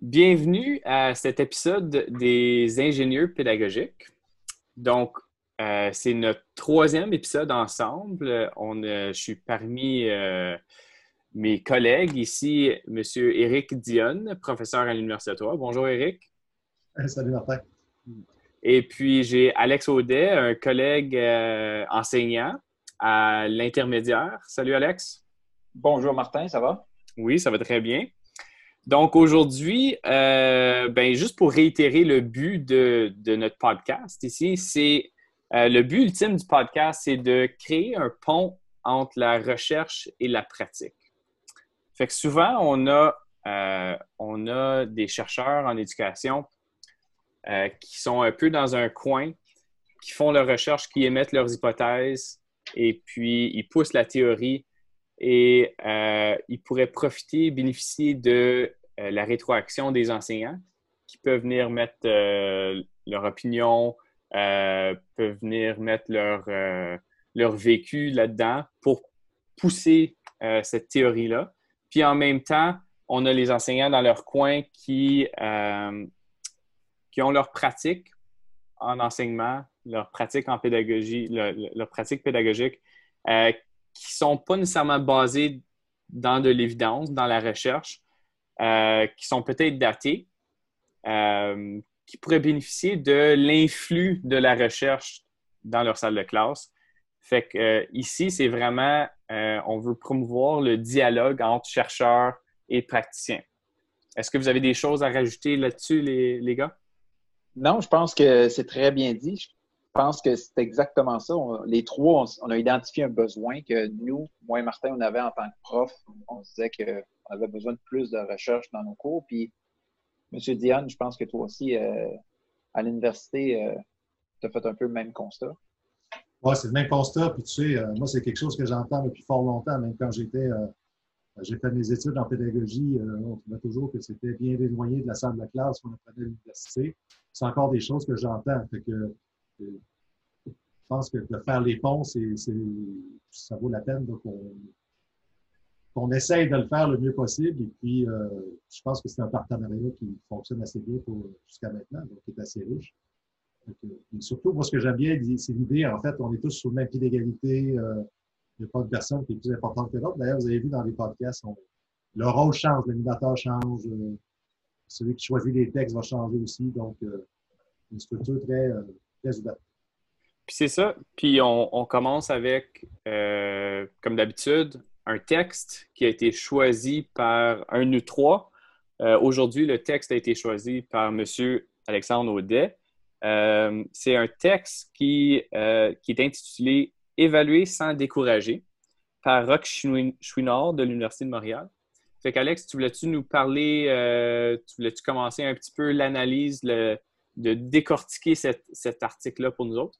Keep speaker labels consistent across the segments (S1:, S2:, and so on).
S1: Bienvenue à cet épisode des ingénieurs pédagogiques. Donc, euh, c'est notre troisième épisode ensemble. On, je suis parmi euh, mes collègues ici, M. Éric Dionne, professeur à l'Université de Bonjour, Éric.
S2: Salut, Martin.
S1: Et puis, j'ai Alex Audet, un collègue euh, enseignant à l'intermédiaire. Salut, Alex.
S3: Bonjour, Martin, ça va?
S1: Oui, ça va très bien. Donc aujourd'hui, ben, juste pour réitérer le but de, de notre podcast ici, c'est euh, le but ultime du podcast, c'est de créer un pont entre la recherche et la pratique. Fait que souvent, on a, euh, on a des chercheurs en éducation euh, qui sont un peu dans un coin, qui font leur recherche, qui émettent leurs hypothèses, et puis ils poussent la théorie et ils pourraient profiter, bénéficier de la rétroaction des enseignants qui peuvent venir mettre leur opinion, euh, peuvent venir mettre leur, euh, vécu là-dedans pour pousser euh, cette théorie-là. Puis en même temps, on a les enseignants dans leur coin qui, qui ont leur pratique en enseignement, leur pratique en pédagogie, leur, pratique pédagogique, qui qui sont pas nécessairement basées dans de l'évidence, dans la recherche, qui sont peut-être datées, qui pourraient bénéficier de l'influx de la recherche dans leur salle de classe. Fait que euh, ici, c'est vraiment, euh, on veut promouvoir le dialogue entre chercheurs et praticiens. Est-ce que vous avez des choses à rajouter là-dessus, les, gars?
S3: Non, je pense que c'est très bien dit. Je pense que c'est exactement ça. les trois, on, a identifié un besoin que nous, moi et Martin, on avait en tant que prof. On se disait qu'on avait besoin de plus de recherche dans nos cours. Puis Monsieur Diane, je pense que toi aussi, euh, à l'université, euh, tu as fait un peu le même constat.
S2: C'est le même constat. Puis tu sais, euh, moi, c'est quelque chose que j'entends depuis fort longtemps, même quand j'étais. j'ai fait mes études en pédagogie, on trouvait toujours que c'était bien éloigné de la salle de la classe qu'on apprenait à l'université. C'est encore des choses que j'entends. Je pense que de faire les ponts, c'est, ça vaut la peine. Donc, on, on essaye de le faire le mieux possible. Et puis, euh, je pense que c'est un partenariat qui fonctionne assez bien jusqu'à maintenant, donc qui est assez riche. Surtout, moi, ce que j'aime bien, c'est l'idée, en fait, on est tous sur le même pied d'égalité. Euh, il n'y a pas de personne qui est plus importante que l'autre. D'ailleurs, vous avez vu dans les podcasts, le rôle change, l'animateur change, euh, celui qui choisit les textes va changer aussi. Donc, une structure très, très ouverte.
S1: Puis c'est ça. Puis on, commence avec, comme d'habitude, un texte qui a été choisi par un ou trois. Euh, aujourd'hui, le texte a été choisi par M. Alexandre Audet. Euh, c'est un texte qui, euh, est intitulé Évaluer sans décourager par Roch Chouinard de l'Université de Montréal. Fait qu'Alex, tu voulais-tu nous parler, tu voulais-tu commencer un petit peu l'analyse, de décortiquer cet article-là pour nous autres?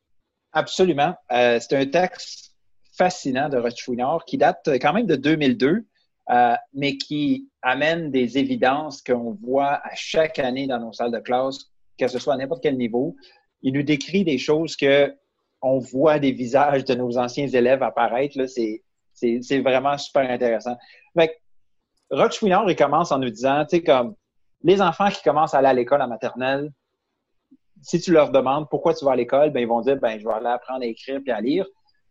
S3: Absolument. c'est un texte fascinant de Rochefouillard qui date quand même de 2002, euh, mais qui amène des évidences qu'on voit à chaque année dans nos salles de classe, que ce soit à n'importe quel niveau. Il nous décrit des choses que on voit des visages de nos anciens élèves apparaître. C'est vraiment super intéressant. Rochefouillard, il commence en nous disant, tu sais, comme les enfants qui commencent à aller à l'école en maternelle, si tu leur demandes pourquoi tu vas à l'école, ben, ils vont dire, ben, je vais aller apprendre à écrire et à lire.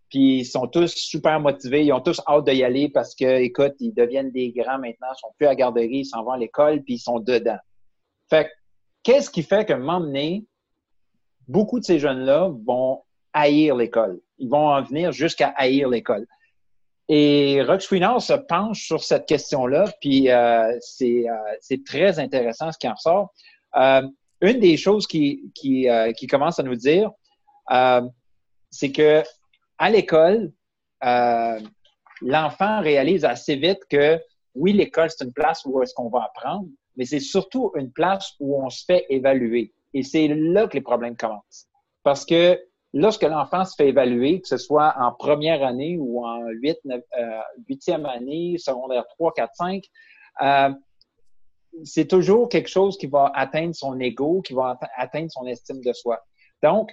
S3: Puis ils sont tous super motivés, ils ont tous hâte d'y aller parce que, écoute, ils deviennent des grands maintenant, ils sont plus à garderie, ils s'en vont à l'école, puis ils sont dedans. Fait qu'est-ce qui fait moment donné, beaucoup de ces jeunes-là vont haïr l'école? Ils vont en venir jusqu'à haïr l'école. Et Rox se penche sur cette question-là, puis euh, euh, c'est très intéressant ce qui en ressort. Euh, une des choses qui, qui, qui commence à nous dire, c'est que à l'école, euh, l'enfant réalise assez vite que oui, l'école, c'est une place où est-ce qu'on va apprendre, mais c'est surtout une place où on se fait évaluer. Et c'est là que les problèmes commencent. Parce que lorsque l'enfant se fait évaluer, que ce soit en première année ou en euh, huitième année, secondaire 3, 4, 5, c'est toujours quelque chose qui va atteindre son ego, qui va atteindre son estime de soi. Donc,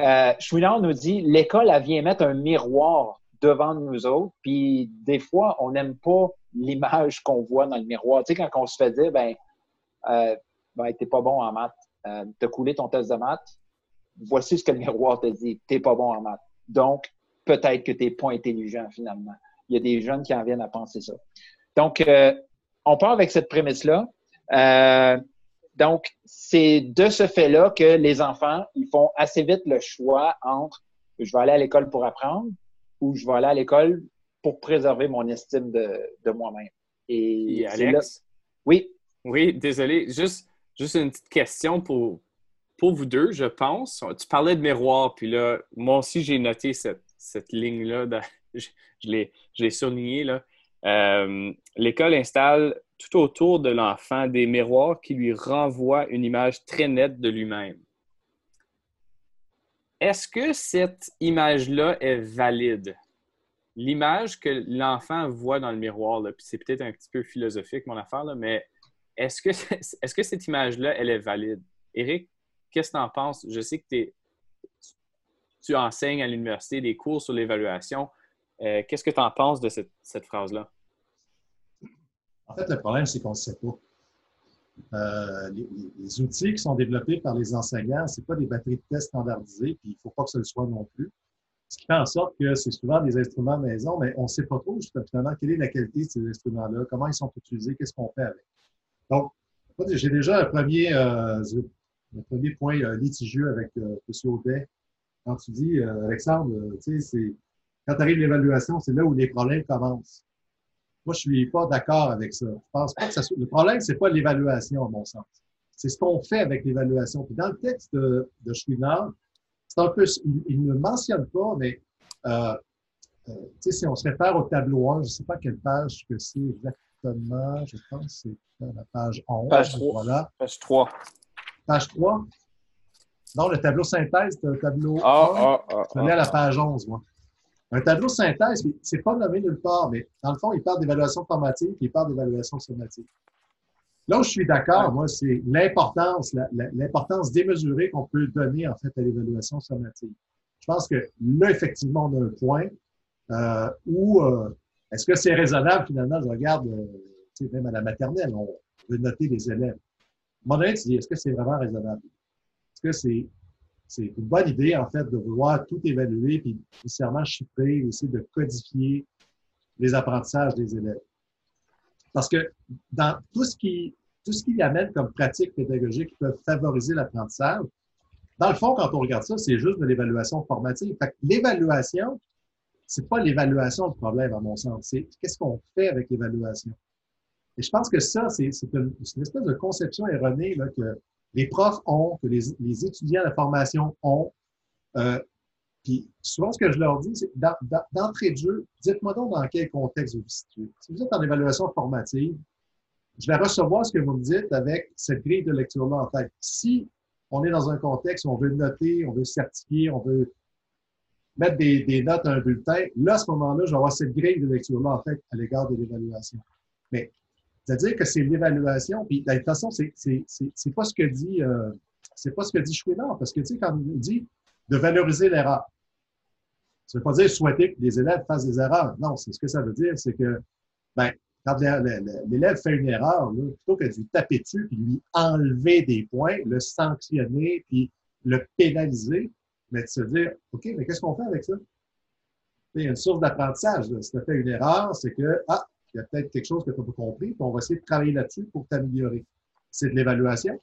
S3: euh, nous dit l'école, elle vient mettre un miroir devant nous autres, puis des fois, on n'aime pas l'image qu'on voit dans le miroir. Tu sais, quand on se fait dire, ben, euh, ben t'es pas bon en maths, euh, t'as coulé ton test de maths, voici ce que le miroir te dit, t'es pas bon en maths. Donc, peut-être que t'es pas intelligent finalement. Il y a des jeunes qui en viennent à penser ça. Donc, euh, on part avec cette prémisse-là. Euh, donc, c'est de ce fait-là que les enfants, ils font assez vite le choix entre je vais aller à l'école pour apprendre ou je vais aller à l'école pour préserver mon estime de, moi-même.
S1: Et, Alex?
S3: Oui.
S1: Oui, désolé. Juste, juste une petite question pour, pour vous deux, je pense. Tu parlais de miroir, puis là, moi aussi, j'ai noté cette, cette ligne-là. Je, je l'ai surligné. Là. Euh, l'école installe tout autour de l'enfant des miroirs qui lui renvoient une image très nette de lui-même. Est-ce que cette image-là est valide? L'image que l'enfant voit dans le miroir, puis c'est peut-être un petit peu philosophique mon affaire, mais est-ce que, est que cette image-là, elle est valide? Eric, qu'est-ce que tu en penses? Je sais que tu enseignes à l'université des cours sur l'évaluation. Euh, qu'est-ce que tu en penses de cette, phrase-là?
S2: En fait, le problème, c'est qu'on ne sait pas. Euh, les, outils qui sont développés par les enseignants, ce pas des batteries de tests standardisées, puis il ne faut pas que ce le soit non plus. Ce qui fait en sorte que c'est souvent des instruments maison, mais on ne sait pas trop justement quelle est la qualité de ces instruments-là, comment ils sont utilisés, qu'est-ce qu'on fait avec. Donc, j'ai déjà un premier, euh, un premier point litigieux avec M. Audet. Quand tu dis, Alexandre, tu quand arrive l'évaluation, c'est là où les problèmes commencent. Moi, je suis pas d'accord avec ça. Je pense pas que. Le problème, c'est pas l'évaluation, à mon sens. C'est ce qu'on fait avec l'évaluation. Puis dans le texte de, de c'est un peu, il, ne mentionne pas, mais euh, euh, si on se réfère au tableau 1, je ne sais pas quelle page que c'est exactement, je pense que c'est la page 11.
S1: Page 3. Voilà. Page 3.
S2: Page 3. Non, le tableau synthèse, c'est un tableau
S1: ah, Ah,
S2: ah, je à la page 11, moi. Un tableau synthèse, c'est pas nommé nulle part, mais dans le fond, il parle d'évaluation formative et il parle d'évaluation somatique. Là où je suis d'accord, moi, c'est l'importance, l'importance démesurée qu'on peut donner, en fait, à l'évaluation somatique. Je pense que là, effectivement, on a un point euh, où euh, est-ce que c'est raisonnable, finalement, je regarde, euh, même à la maternelle, on veut noter les élèves. Mon avis, tu dis, est-ce que c'est vraiment raisonnable? Est-ce que c'est c'est une bonne idée, en fait, de vouloir tout évaluer puis nécessairement chiffrer, essayer de codifier les apprentissages des élèves? Parce que dans tout ce qui, tout ce qui amène comme pratique pédagogique qui peuvent favoriser l'apprentissage, dans le fond, quand on regarde ça, c'est juste de l'évaluation formative. Fait l'évaluation, c'est pas l'évaluation le problème, à mon sens. C'est qu'est-ce qu'on fait avec l'évaluation. Et je pense que ça, c'est une, espèce de conception erronée là, que les profs ont, que les, les étudiants de la formation ont. Euh, puis souvent, ce que je leur dis, c'est d'entrée de jeu, dites-moi donc dans quel contexte vous vous situez. Si vous êtes en évaluation formative, je vais recevoir ce que vous me dites avec cette grille de lecture-là en tête. Si on est dans un contexte où on veut noter, on veut certifier, on veut mettre des, notes à un bulletin, là, à ce moment-là, je vais avoir cette grille de lecture-là en tête à l'égard de l'évaluation. Mais c'est-à-dire que c'est l'évaluation, puis de toute façon, c'est, pas ce que dit euh, c'est pas ce que dit Chouinard, parce que tu sais, quand il dit de valoriser l'erreur, ça veut pas dire souhaiter que les élèves fassent des erreurs. Non, c'est ce que ça veut dire, c'est que ben, quand l'élève fait une erreur, plutôt que de lui taper dessus, puis lui enlever des points, le sanctionner, puis le pénaliser, mais de se dire, OK, mais qu'est-ce qu'on fait avec ça? Il y a une source d'apprentissage. Si tu as fait une erreur, c'est que, ah, il y a peut-être quelque chose que tu n'as pas compris, puis on va essayer de travailler là-dessus pour t'améliorer. C'est de l'évaluation.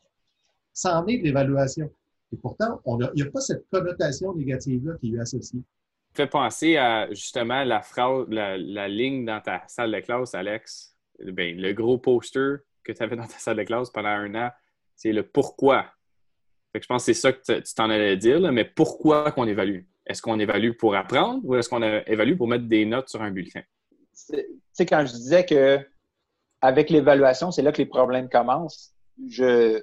S2: Ça en est de l'évaluation. Et pourtant, il n'y a pas cette connotation négative-là qui est associée.
S1: Fait penser à justement la phrase, la, ligne dans ta salle de classe, Alex. Ben, le gros poster que tu avais dans ta salle de classe pendant un an, c'est le pourquoi. Fait que je pense que c'est ça que tu t'en allais dire, mais pourquoi qu'on évalue? Est-ce qu'on évalue pour apprendre ou est-ce qu'on évalue pour mettre des notes sur un bulletin?
S3: sais, quand je disais que avec l'évaluation, c'est là que les problèmes commencent, je,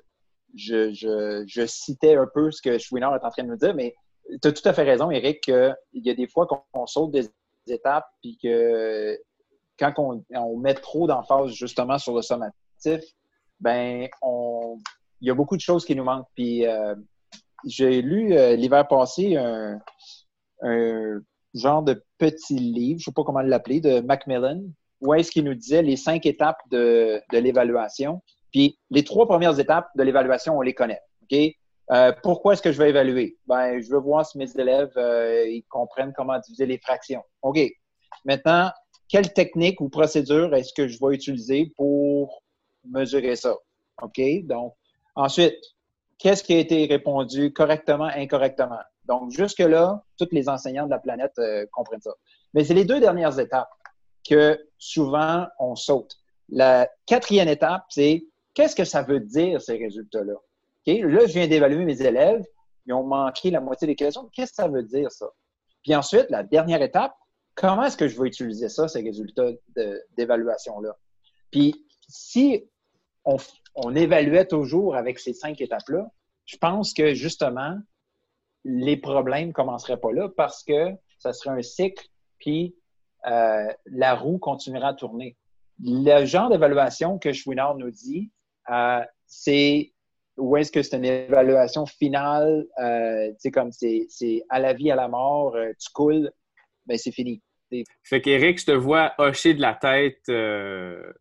S3: je, citais un peu ce que Chouinard est en train de nous dire, mais tu as tout à fait raison, Eric, qu'il y a des fois qu'on saute des étapes, puis que quand on, met trop d'emphase justement sur le sommatif, ben, il y a beaucoup de choses qui nous manquent. Puis, euh, j'ai lu euh, l'hiver passé un, genre de petit livre, je ne sais pas comment l'appeler, de Macmillan, où est-ce qu'il nous disait les cinq étapes de l'évaluation. Puis, les trois premières étapes de l'évaluation, on les connaît. Euh, pourquoi est-ce que je vais évaluer? Ben, je veux voir si mes élèves ils comprennent comment diviser les fractions. OK. Maintenant, quelle technique ou procédure est-ce que je vais utiliser pour mesurer ça? OK? Donc, ensuite, qu'est-ce qui a été répondu correctement, incorrectement? Donc, jusque-là, tous les enseignants de la planète euh, comprennent ça. Mais c'est les deux dernières étapes que souvent on saute. La quatrième étape, c'est qu'est-ce que ça veut dire ces résultats-là? OK? Là, je viens d'évaluer mes élèves, ils ont manqué la moitié des questions. Qu'est-ce que ça veut dire, ça? Puis ensuite, la dernière étape, comment est-ce que je vais utiliser ça, ces résultats d'évaluation-là? Puis, si on, évaluait toujours avec ces cinq étapes-là, je pense que justement, les problèmes ne commenceraient pas là parce que ça serait un cycle, puis euh, la roue continuera à tourner. Le genre d'évaluation que Chouinard nous dit, c'est où est-ce que c'est une évaluation finale, euh, tu sais, comme c'est à la vie, à la mort, tu coules, ben c'est fini.
S1: Fait qu'Éric, je te vois hocher de la tête. Euh,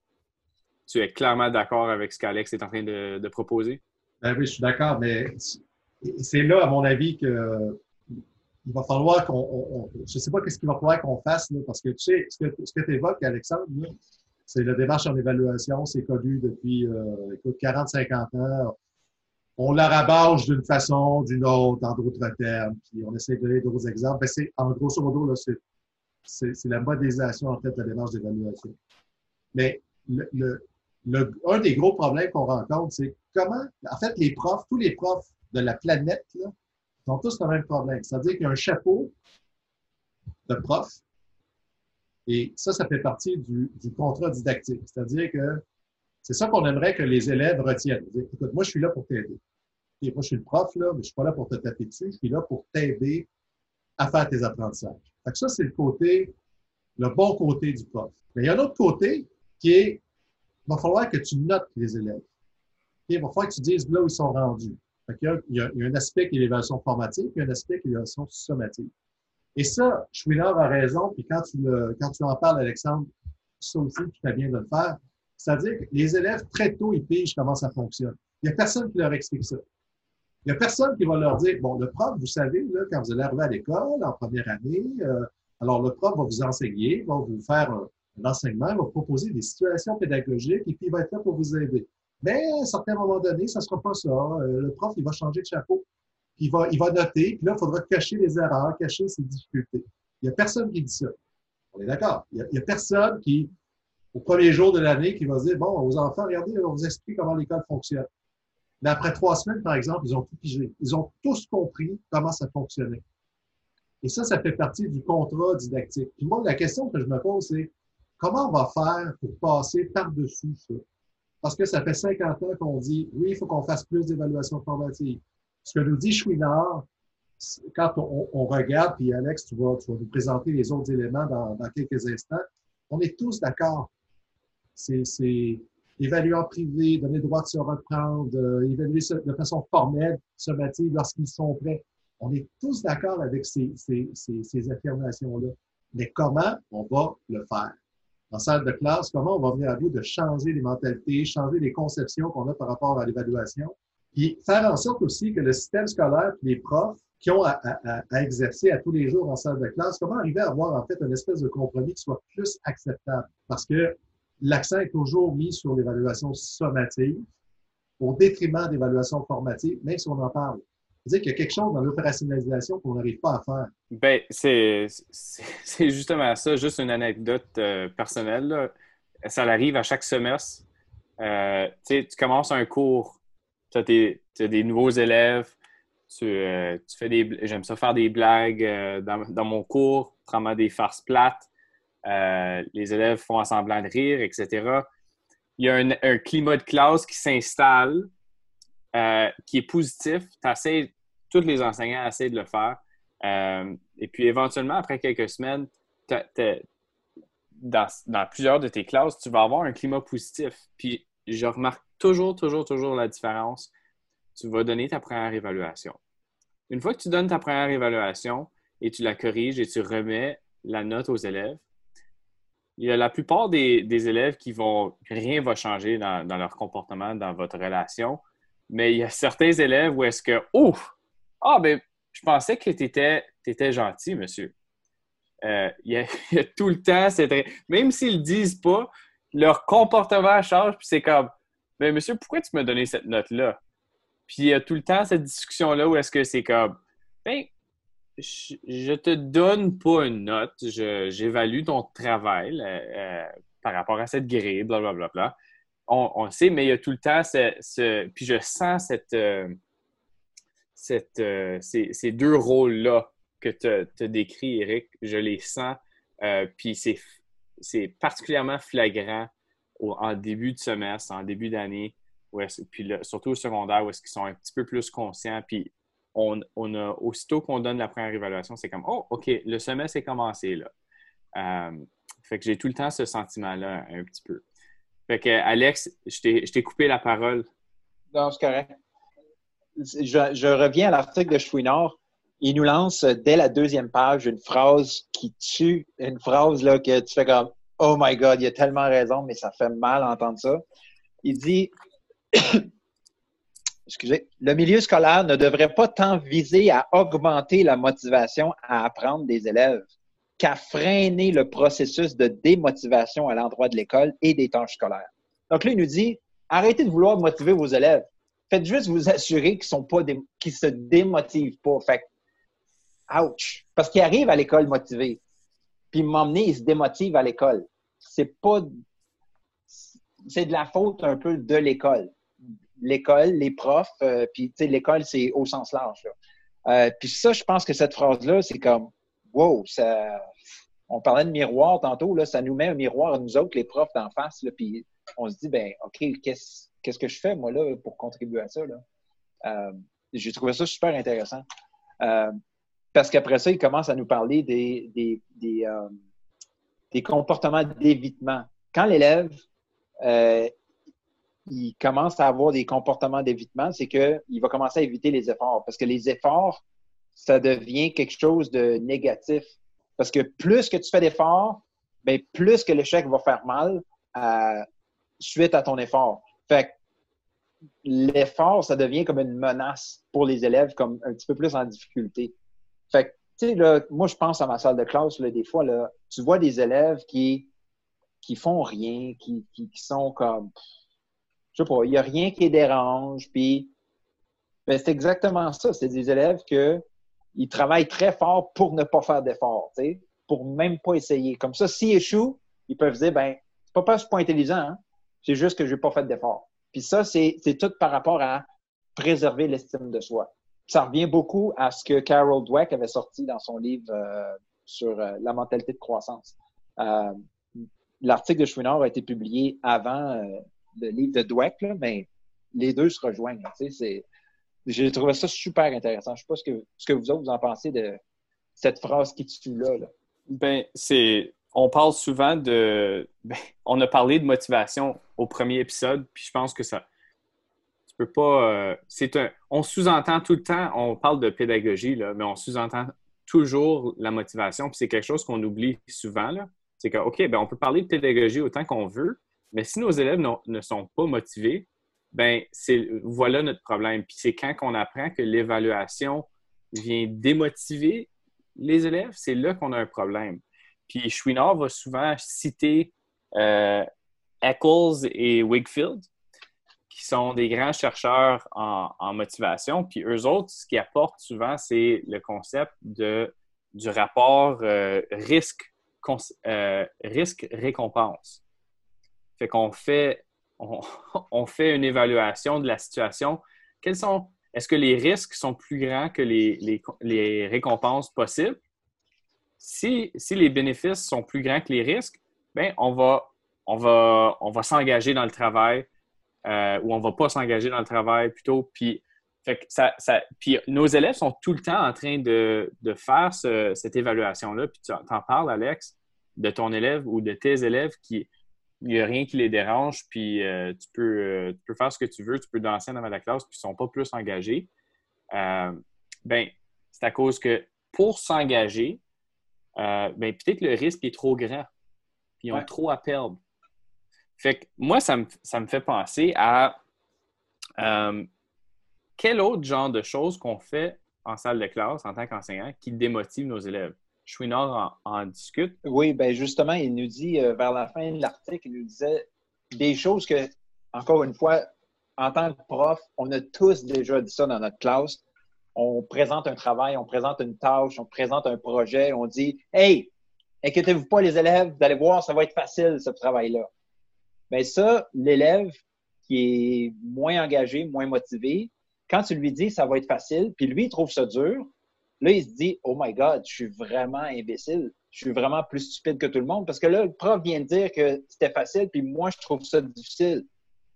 S1: tu es clairement d'accord avec ce qu'Alex est en train de, proposer?
S2: Ben oui, je suis d'accord, mais c'est là, à mon avis, que il va falloir qu'on. je ne sais pas qu'est-ce qu'il va falloir qu'on fasse, parce que tu sais, ce que, tu évoques, Alexandre, c'est la démarche en évaluation, c'est connu depuis euh, écoute, 40-50 ans. On la rabâche d'une façon, d'une autre, en d'autres termes, puis on essaie de donner d'autres exemples. Ben, c'est, en grosso modo, là, c'est c'est la modélisation, en fait, de la démarche d'évaluation. Mais le, le, un des gros problèmes qu'on rencontre, c'est comment, en fait, les profs, tous les profs de la planète, là, ont tous le même problème. C'est-à-dire qu'il y a un chapeau de prof, et ça, ça fait partie du, du contrat didactique. C'est-à-dire que c'est ça qu'on aimerait que les élèves retiennent. Écoute, moi, je suis là pour t'aider. Moi, je suis le prof, là, mais je suis pas là pour te taper dessus. Je suis là pour t'aider à faire tes apprentissages. Fait ça, c'est le côté, le bon côté du prof. Mais il y a un autre côté qui est, il va falloir que tu notes les élèves. Il va falloir que tu dises là où ils sont rendus. Fait il, y a, il, y a, un aspect qui est l'évaluation formative, puis un aspect qui est l'évaluation sommative. Et ça, Schwiller a raison, puis quand tu, le, quand tu en parles, Alexandre, ça aussi, tu fais bien de le faire. C'est-à-dire que les élèves, très tôt, ils pigent comment ça fonctionne. Il n'y a personne qui leur explique ça. Il n'y a personne qui va leur dire, bon, le prof, vous savez, là, quand vous allez arriver à l'école en première année, euh, alors le prof va vous enseigner, va vous faire un, enseignement, va vous proposer des situations pédagogiques et puis il va être là pour vous aider. Mais à un certain moment donné, ça ne sera pas ça. Euh, le prof, il va changer de chapeau, il va, il va noter, puis là, il faudra cacher les erreurs, cacher ses difficultés. Il n'y a personne qui dit ça. On est d'accord. Il n'y a, personne qui, au premier jour de l'année, qui va dire, bon, aux enfants, regardez, on vous explique comment l'école fonctionne. Mais après trois semaines, par exemple, ils ont tout pigé. Ils ont tous compris comment ça fonctionnait. Et ça, ça fait partie du contrat didactique. Puis moi, la question que je me pose, c'est comment on va faire pour passer par-dessus ça? Parce que ça fait 50 ans qu'on dit, oui, il faut qu'on fasse plus d'évaluation formative. Ce que nous dit Chouinard, quand on, regarde, puis Alex, tu vas, tu vas nous présenter les autres éléments dans, quelques instants, on est tous d'accord. C'est évaluer en privé, donner le droit de se reprendre, évaluer de façon formelle, sommative lorsqu'ils sont prêts. On est tous d'accord avec ces, ces, ces, affirmations-là. Mais comment on va le faire? En salle de classe, comment on va venir à bout de changer les mentalités, changer les conceptions qu'on a par rapport à l'évaluation, puis faire en sorte aussi que le système scolaire, les profs qui ont à, à, à, exercer à tous les jours en salle de classe, comment arriver à avoir en fait une espèce de compromis qui soit plus acceptable? Parce que l'accent est toujours mis sur l'évaluation sommative au détriment d'évaluation formative, même si on en parle. C'est-à-dire qu'il y a quelque chose dans l'opérationnalisation qu'on n'arrive pas à faire.
S1: Ben, c'est justement ça, juste une anecdote euh, personnelle. Ça arrive à chaque semestre. Euh, tu commences un cours, tu as, des nouveaux élèves, tu, euh, fais des. J'aime ça faire des blagues dans, dans, mon cours, prendre des farces plates. Euh, les élèves font semblant de rire, etc. Il y a un, climat de classe qui s'installe, euh, qui est positif. tous les enseignants essaient de le faire. Euh, et puis éventuellement, après quelques semaines, dans, plusieurs de tes classes, tu vas avoir un climat positif. Puis je remarque toujours, toujours, toujours la différence. Tu vas donner ta première évaluation. Une fois que tu donnes ta première évaluation et tu la corriges et tu remets la note aux élèves, il y a la plupart des, élèves qui vont, rien va changer dans, leur comportement, dans votre relation. Mais il y a certains élèves où est-ce que, ouf, ah, ben, je pensais que tu étais, gentil, monsieur. Euh, il, y a, tout le temps, même s'ils ne disent pas, leur comportement change, puis c'est comme, mais monsieur, pourquoi tu m'as donné cette note-là? Puis il y a tout le temps cette discussion-là où est-ce que c'est comme, ben, je, te donne pas une note, j'évalue ton travail euh, par rapport à cette grille, blablabla. Bla, bla, bla. On, on, sait, mais il y a tout le temps ce. puis je sens euh, euh, ces, deux rôles-là que tu as décrit, Eric. Je les sens. puis c'est particulièrement flagrant en début de semestre, en début d'année, puis surtout au secondaire, où est-ce qu'ils sont un petit peu plus conscients. Puis on, a, aussitôt qu'on donne la première évaluation, c'est comme Oh, OK, le semestre est commencé là. Euh, fait que j'ai tout le temps ce sentiment-là un petit peu. Fait que Alex, je t'ai coupé la parole.
S3: Non, c'est correct. Je, reviens à l'article de Chouinard. Il nous lance dès la deuxième page une phrase qui tue, une phrase là, que tu fais comme Oh my God, il a tellement raison, mais ça fait mal d'entendre ça. Il dit excusez, le milieu scolaire ne devrait pas tant viser à augmenter la motivation à apprendre des élèves qu'à freiner le processus de démotivation à l'endroit de l'école et des tâches scolaires. Donc là, il nous dit, arrêtez de vouloir motiver vos élèves. Faites juste vous assurer qu'ils qu'ils se démotivent pas. Fait ouch! Parce qu'ils arrivent à l'école motivés. Puis m'emmener, ils se démotivent à l'école. C'est pas c'est de la faute un peu de l'école l'école, les profs, euh, puis l'école, c'est au sens large. Euh, puis ça, je pense que cette phrase-là, c'est comme wow, ça. On parlait de miroir tantôt, là, ça nous met un miroir à nous autres, les profs d'en face, puis on se dit, ben OK, qu'est-ce qu'est-ce que je fais, moi, là, pour contribuer à ça? Là? Euh, j'ai trouvé ça super intéressant. Parce qu'après ça, il commence à nous parler des, des, des, des comportements d'évitement. Quand l'élève il commence à avoir des comportements d'évitement, c'est qu'il va commencer à éviter les efforts. Parce que les efforts, ça devient quelque chose de négatif. Parce que plus que tu fais d'efforts, bien, plus que l'échec va faire mal euh, suite à ton effort. Fait l'effort, ça devient comme une menace pour les élèves, comme un petit peu plus en difficulté. Fait tu sais, moi, je pense à ma salle de classe, là, des fois, là, tu vois des élèves qui, qui font rien, qui, qui, qui sont comme, je sais pas, il n'y a rien qui les dérange. Puis, ben, c'est exactement ça. C'est des élèves que ils travaillent très fort pour ne pas faire d'efforts, pour même pas essayer. Comme ça, s'ils échouent, ils peuvent dire, ben, c'est pas parce que je suis pas intelligent, hein. c'est juste que je n'ai pas fait d'efforts. Puis ça, c'est tout par rapport à préserver l'estime de soi. Ça revient beaucoup à ce que Carol Dweck avait sorti dans son livre euh, sur euh, la mentalité de croissance. Euh, l'article de Chouinard a été publié avant le livre de Dweck, mais ben, les deux se rejoignent. J'ai trouvé ça super intéressant. Je ne sais pas ce que, ce que vous autres vous en pensez de cette phrase qui tue là. là.
S1: Ben, c'est. On parle souvent de. Ben, on a parlé de motivation au premier épisode, puis je pense que ça. Pas. Euh. On sous-entend tout le temps, on parle de pédagogie, mais on sous-entend toujours la motivation, c'est quelque chose qu'on oublie souvent. C'est que, OK, ben, on peut parler de pédagogie autant qu'on veut, mais si nos élèves ne sont pas motivés, ben voilà notre problème. C'est quand on apprend que l'évaluation vient démotiver les élèves, c'est là qu'on a un problème. Puis Chouinard va souvent citer euh, Eccles et Wigfield, qui sont des grands chercheurs en, motivation. Puis eux autres, ce qu'ils apportent souvent, c'est le concept de, du rapport euh, risque, euh, risque-récompense. Fait qu'on fait, on, fait une évaluation de la situation. Quels sont, est-ce que les risques sont plus grands que les, les, récompenses possibles? Si, si, les bénéfices sont plus grands que les risques, bien, on va, on va, on va s'engager dans le travail euh, ou on ne va pas s'engager dans le travail plutôt. Puis, fait que ça, ça, puis nos élèves sont tout le temps en train de, de faire cette évaluation-là. Puis tu en parles, Alex, de ton élève ou de tes élèves qui, il n'y a rien qui les dérange, puis euh, tu, peux, euh, tu, peux, faire ce que tu veux, tu peux danser dans la classe, puis ils ne sont pas plus engagés. Ben, c'est à cause que pour s'engager, ben, peut-être le risque est trop grand, puis ils ont trop à perdre. Fait que moi, ça me, ça me fait penser à quel autre genre de choses qu'on fait en salle de classe en tant qu'enseignant qui démotive nos élèves? Chouinard en, discute.
S3: Oui, bien justement, il nous dit euh, vers la fin de l'article, il nous disait des choses que, encore une fois, en tant que prof, on a tous déjà dit ça dans notre classe. On présente un travail, on présente une tâche, on présente un projet, on dit Hey, inquiétez-vous pas, les élèves, vous allez voir, ça va être facile, ce travail-là. Bien, ça, l'élève qui est moins engagé, moins motivé, quand tu lui dis ça va être facile, puis lui, il trouve ça dur, Là, il se dit, oh my God, je suis vraiment imbécile. Je suis vraiment plus stupide que tout le monde parce que là, le prof vient de dire que c'était facile, puis moi, je trouve ça difficile.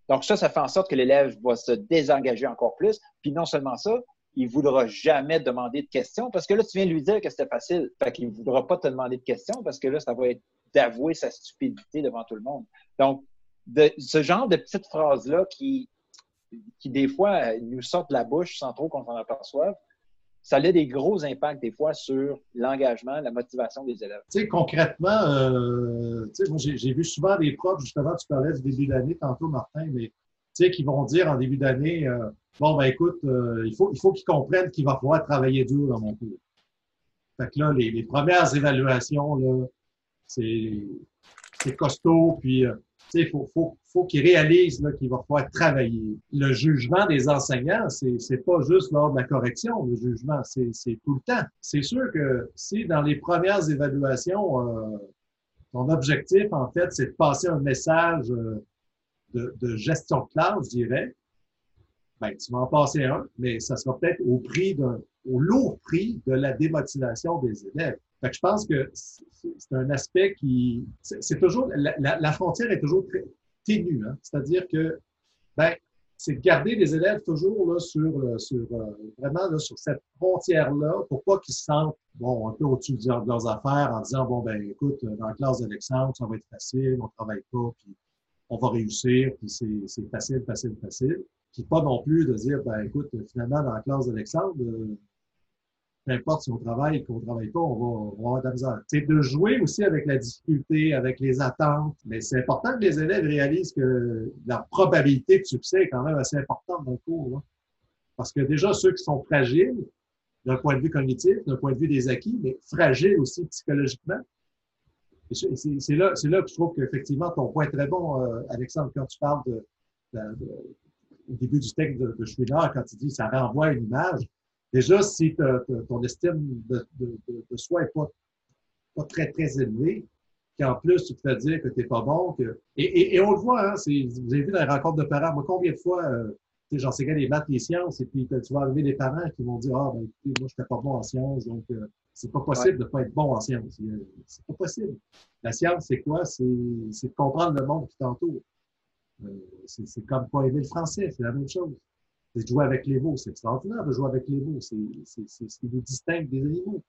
S3: Donc, ça, ça fait en sorte que l'élève va se désengager encore plus. Puis non seulement ça, il ne voudra jamais demander de questions parce que là, tu viens lui dire que c'était facile. Fait qu'il ne voudra pas te demander de questions parce que là, ça va être d'avouer sa stupidité devant tout le monde. Donc, ce genre de petites phrases-là qui, qui, des fois, nous sortent de la bouche sans trop qu'on s'en aperçoive, ça a des gros impacts des fois sur l'engagement, la motivation des élèves.
S2: Tu sais, concrètement, euh, moi, j'ai vu souvent des profs, justement, tu parlais du début d'année tantôt, Martin, mais tu sais, qui vont dire en début d'année, euh, bon, ben écoute, euh, il faut, il faut qu'ils comprennent qu'il va falloir travailler dur dans mon cours. Fait que là, les, les premières évaluations, là, c'est costaud, puis il faut, faut, faut qu'ils réalisent qu'il va falloir travailler. Le jugement des enseignants, c'est n'est pas juste lors de la correction, le jugement, c'est tout le temps. C'est sûr que si dans les premières évaluations, euh, ton objectif, en fait, c'est de passer un message euh, de, de, gestion de classe, je dirais, ben, tu vas en passer un, mais ça sera peut-être au prix d'un, au lourd prix de la démotivation des élèves. Fait que je pense que c'est un aspect qui, c'est toujours, la, la, frontière est toujours très ténue. Hein? C'est-à-dire que, ben, c'est de garder les élèves toujours là, sur, euh, sur euh, vraiment là, sur cette frontière-là pour pas qu'ils se sentent bon, un peu au-dessus de leurs affaires en disant bon ben écoute, dans la classe d'Alexandre, ça va être facile, on travaille pas, puis on va réussir, puis c'est facile, facile, facile. Puis pas non plus de dire ben écoute, finalement, dans la classe d'Alexandre, euh, peu importe si on travaille ou qu'on ne travaille pas, on va, avoir de la misère. C'est de jouer aussi avec la difficulté, avec les attentes. Mais c'est important que les élèves réalisent que la probabilité de succès est quand même assez importante dans le cours. Parce que déjà, ceux qui sont fragiles, d'un point de vue cognitif, d'un point de vue des acquis, mais fragiles aussi psychologiquement. C'est là, là que je trouve qu'effectivement, ton point est très bon, euh, Alexandre, quand tu parles au début du texte de, de Schwiner, quand tu dis ça renvoie une image. Déjà, si ton estime de, soi n'est pas, très, très élevée, qu'en plus, tu te dire que tu n'es pas bon, que... Et, on le voit, hein, vous avez vu dans les rencontres de parents, combien de fois, euh, j'enseignais les maths, les sciences, et puis tu vas arriver des parents qui vont dire, ah, ben, écoutez, moi, je n'étais pas bon en sciences, donc euh, c'est pas possible de ne pas être bon en sciences. C'est pas possible. La science, c'est quoi? C'est de comprendre le monde qui t'entoure. Euh, c'est comme pas aimer le français, c'est la même chose de jouer avec les mots. C'est extraordinaire de jouer avec les mots. C'est ce qui nous distingue des animaux.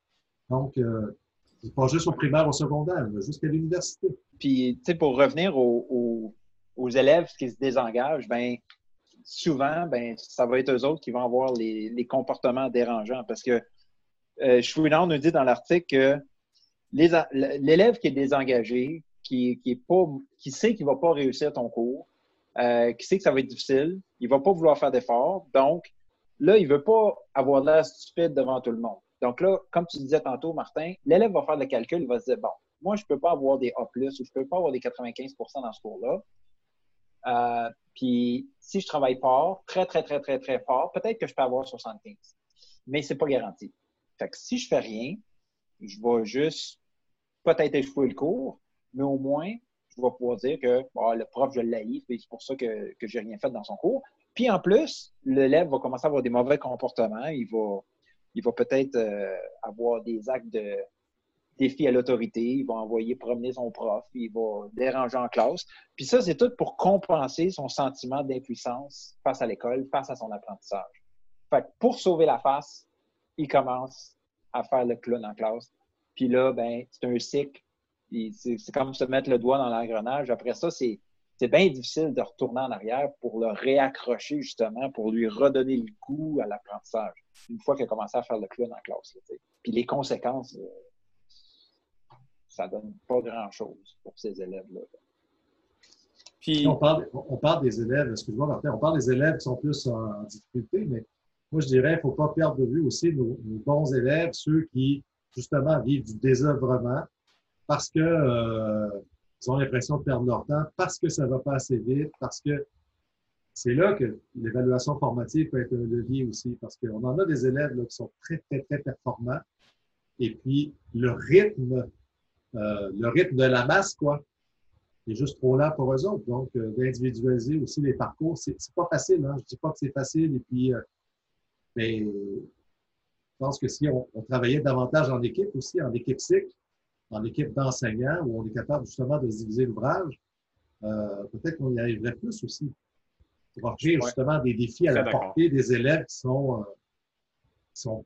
S2: Donc, euh, c'est pas juste au primaire, au secondaire, jusqu'à l'université.
S3: Puis, tu sais, pour revenir aux, élèves qui se désengagent, ben souvent, ben ça va être eux autres qui vont avoir les, comportements dérangeants. Parce que euh, Chouinard nous dit dans l'article que l'élève qui est désengagé, qui, qui, est pas, qui sait qu'il ne va pas réussir ton cours, euh, qui sait que ça va être difficile, il va pas vouloir faire d'efforts. Donc, là, il veut pas avoir l'air stupide devant tout le monde. Donc là, comme tu disais tantôt, Martin, l'élève va faire le calcul, il va se dire, bon, moi, je peux pas avoir des A+, ou je peux pas avoir des 95% dans ce cours-là. Euh, puis, si je travaille fort, très, très, très, très, très fort, peut-être que je peux avoir 75. Mais ce n'est pas garanti. Fait que si je fais rien, je vais juste peut-être échouer le cours, mais au moins, je vais pouvoir dire que le prof, je l'ai, c'est pour ça que, que j'ai rien fait dans son cours. Puis en plus, l'élève va commencer à avoir des mauvais comportements. Il va, il va peut-être euh, avoir des actes de défi à l'autorité. Il va envoyer promener son prof. Il va déranger en classe. Puis ça, c'est tout pour compenser son sentiment d'impuissance face à l'école, face à son apprentissage. Fait pour sauver la face, il commence à faire le clown en classe. Puis là, ben, c'est un cycle C'est comme se mettre le doigt dans l'engrenage. Après ça, c'est bien difficile de retourner en arrière pour le réaccrocher, justement, pour lui redonner le goût à l'apprentissage, une fois qu'il a commencé à faire le clown en classe. Puis les conséquences, euh, ça donne pas grand-chose pour ces élèves-là.
S2: Puis... On, parle, on parle des élèves, excuse-moi Martin, on parle des élèves qui sont plus en, difficulté, mais moi je dirais qu'il ne faut pas perdre de vue aussi nos, bons élèves, ceux qui justement vivent du désœuvrement parce que euh, ils ont l'impression de perdre leur temps, parce que ça ne va pas assez vite, parce que c'est là que l'évaluation formative peut être un levier aussi, parce qu'on en a des élèves là, qui sont très, très, très performants. Et puis, le rythme, euh, le rythme de la masse, quoi, est juste trop là pour eux autres. Donc, euh, d'individualiser aussi les parcours, c'est pas facile. Hein? Je dis pas que c'est facile. Et puis, mais je pense que si on, travaillait davantage en équipe aussi, en équipe cycle, en équipe d'enseignants, où on est capable justement de diviser l'ouvrage, euh, peut-être qu'on y arriverait plus aussi. Pour offrir justement des défis à la portée des élèves qui sont, qui sont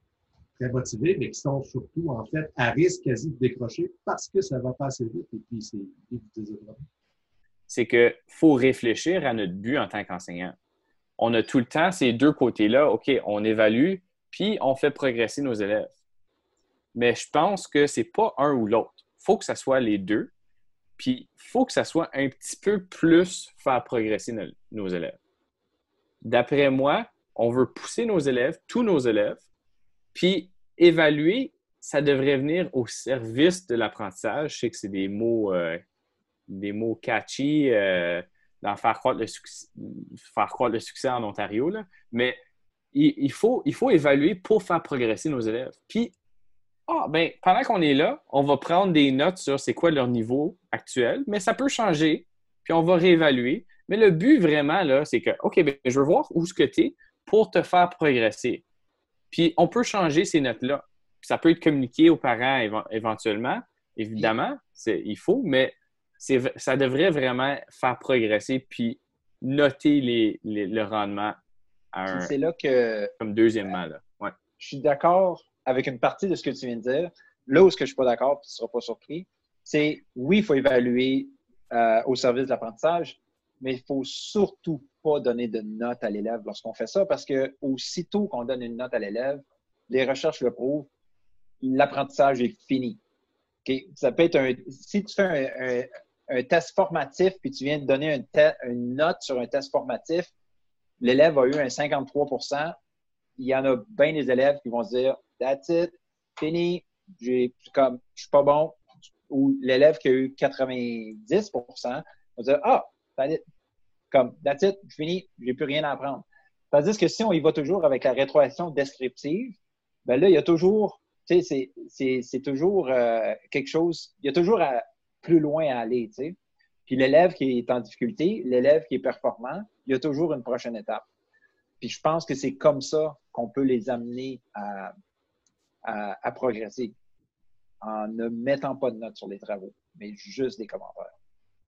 S2: très motivés, mais qui sont surtout, en fait, à risque quasi de décrocher parce que ça va pas assez vite et puis c'est
S1: C'est qu'il faut réfléchir à notre but en tant qu'enseignant. On a tout le temps ces deux côtés-là. OK, on évalue, puis on fait progresser nos élèves. Mais je pense que c'est pas un ou l'autre. Il faut que ça soit les deux. Puis il faut que ça soit un petit peu plus faire progresser nos élèves. D'après moi, on veut pousser nos élèves, tous nos élèves, puis évaluer, ça devrait venir au service de l'apprentissage. Je sais que c'est des mots, euh, des mots catchy euh, dans faire croître, le succès, faire le succès en Ontario, mais il, faut, il faut évaluer pour faire progresser nos élèves. Puis, ah, ben, pendant qu'on est là, on va prendre des notes sur c'est quoi leur niveau actuel, mais ça peut changer, puis on va réévaluer. Mais le but vraiment, là, c'est que, OK, ben, je veux voir où ce que tu es pour te faire progresser. Puis on peut changer ces notes-là. Ça peut être communiqué aux parents éventuellement, évidemment, il faut, mais ça devrait vraiment faire progresser puis noter le rendement
S3: à C'est là que.
S1: Comme deuxièmement, là.
S3: Je suis d'accord avec une partie de ce que tu viens de dire. Là où ce que je suis pas d'accord, tu ne seras pas surpris, c'est oui, il faut évaluer euh, au service de l'apprentissage, mais il ne faut surtout pas donner de notes à l'élève lorsqu'on fait ça parce que aussitôt qu'on donne une note à l'élève, les recherches le prouvent, l'apprentissage est fini. Ça peut être un, si tu fais un, test formatif puis tu viens de donner une note sur un test formatif, l'élève a eu un 53% il y en a bien des élèves qui vont se dire That's it, fini, comme je suis pas bon. Ou l'élève qui a eu 90% va dire Ah, comme, that's it, fini, j'ai plus rien à apprendre. Tandis que si on y va toujours avec la rétroaction descriptive, ben là, il y a toujours, tu sais, c'est toujours euh, quelque chose, il y a toujours plus loin à aller, tu sais. Puis l'élève qui est en difficulté, l'élève qui est performant, il y a toujours une prochaine étape. Puis je pense que c'est comme ça qu'on peut les amener à, à progresser, en ne mettant pas de notes sur les travaux, mais juste des commentaires.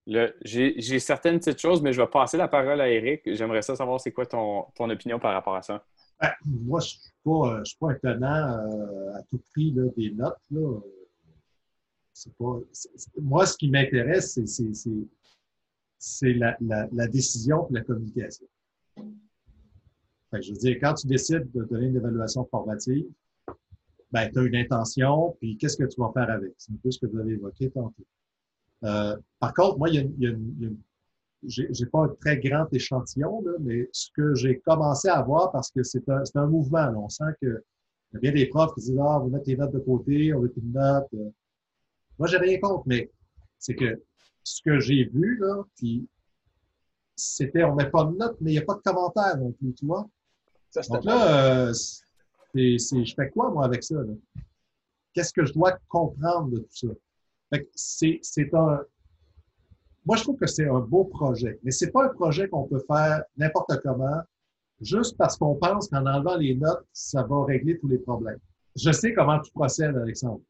S1: J'ai certaines petites choses, mais je vais passer la parole à Eric. J'aimerais ça savoir c'est quoi ton, ton, opinion par rapport à ça.
S2: Ben, moi, je ne suis, pas un tenant euh, à tout prix là, des notes. Là. Pas, moi, ce qui m'intéresse, c'est la, la, la, décision et la communication. je veux dire, quand tu décides de donner une évaluation formative, ben, tu as une intention, puis qu'est-ce que tu vas faire avec? C'est un peu ce que vous avez évoqué tantôt. Euh, par contre, moi, il y a, j'ai pas un très grand échantillon, là, mais ce que j'ai commencé à voir, parce que c'est un, un, mouvement, on sent que y a bien des profs qui disent Ah, vous mettez les notes de côté, on veut plus de notes. Euh. Moi, j'ai rien contre, mais c'est que ce que j'ai vu, là, puis c'était on met pas de notes, mais il n'y a pas de commentaires non plus, tu vois. Donc là, euh, je fais quoi, moi, avec ça? Qu'est-ce que je dois comprendre de tout ça? c'est, un. Moi, je trouve que c'est un beau projet, mais c'est pas un projet qu'on peut faire n'importe comment, juste parce qu'on pense qu'en enlevant les notes, ça va régler tous les problèmes. Je sais comment tu procèdes, Alexandre.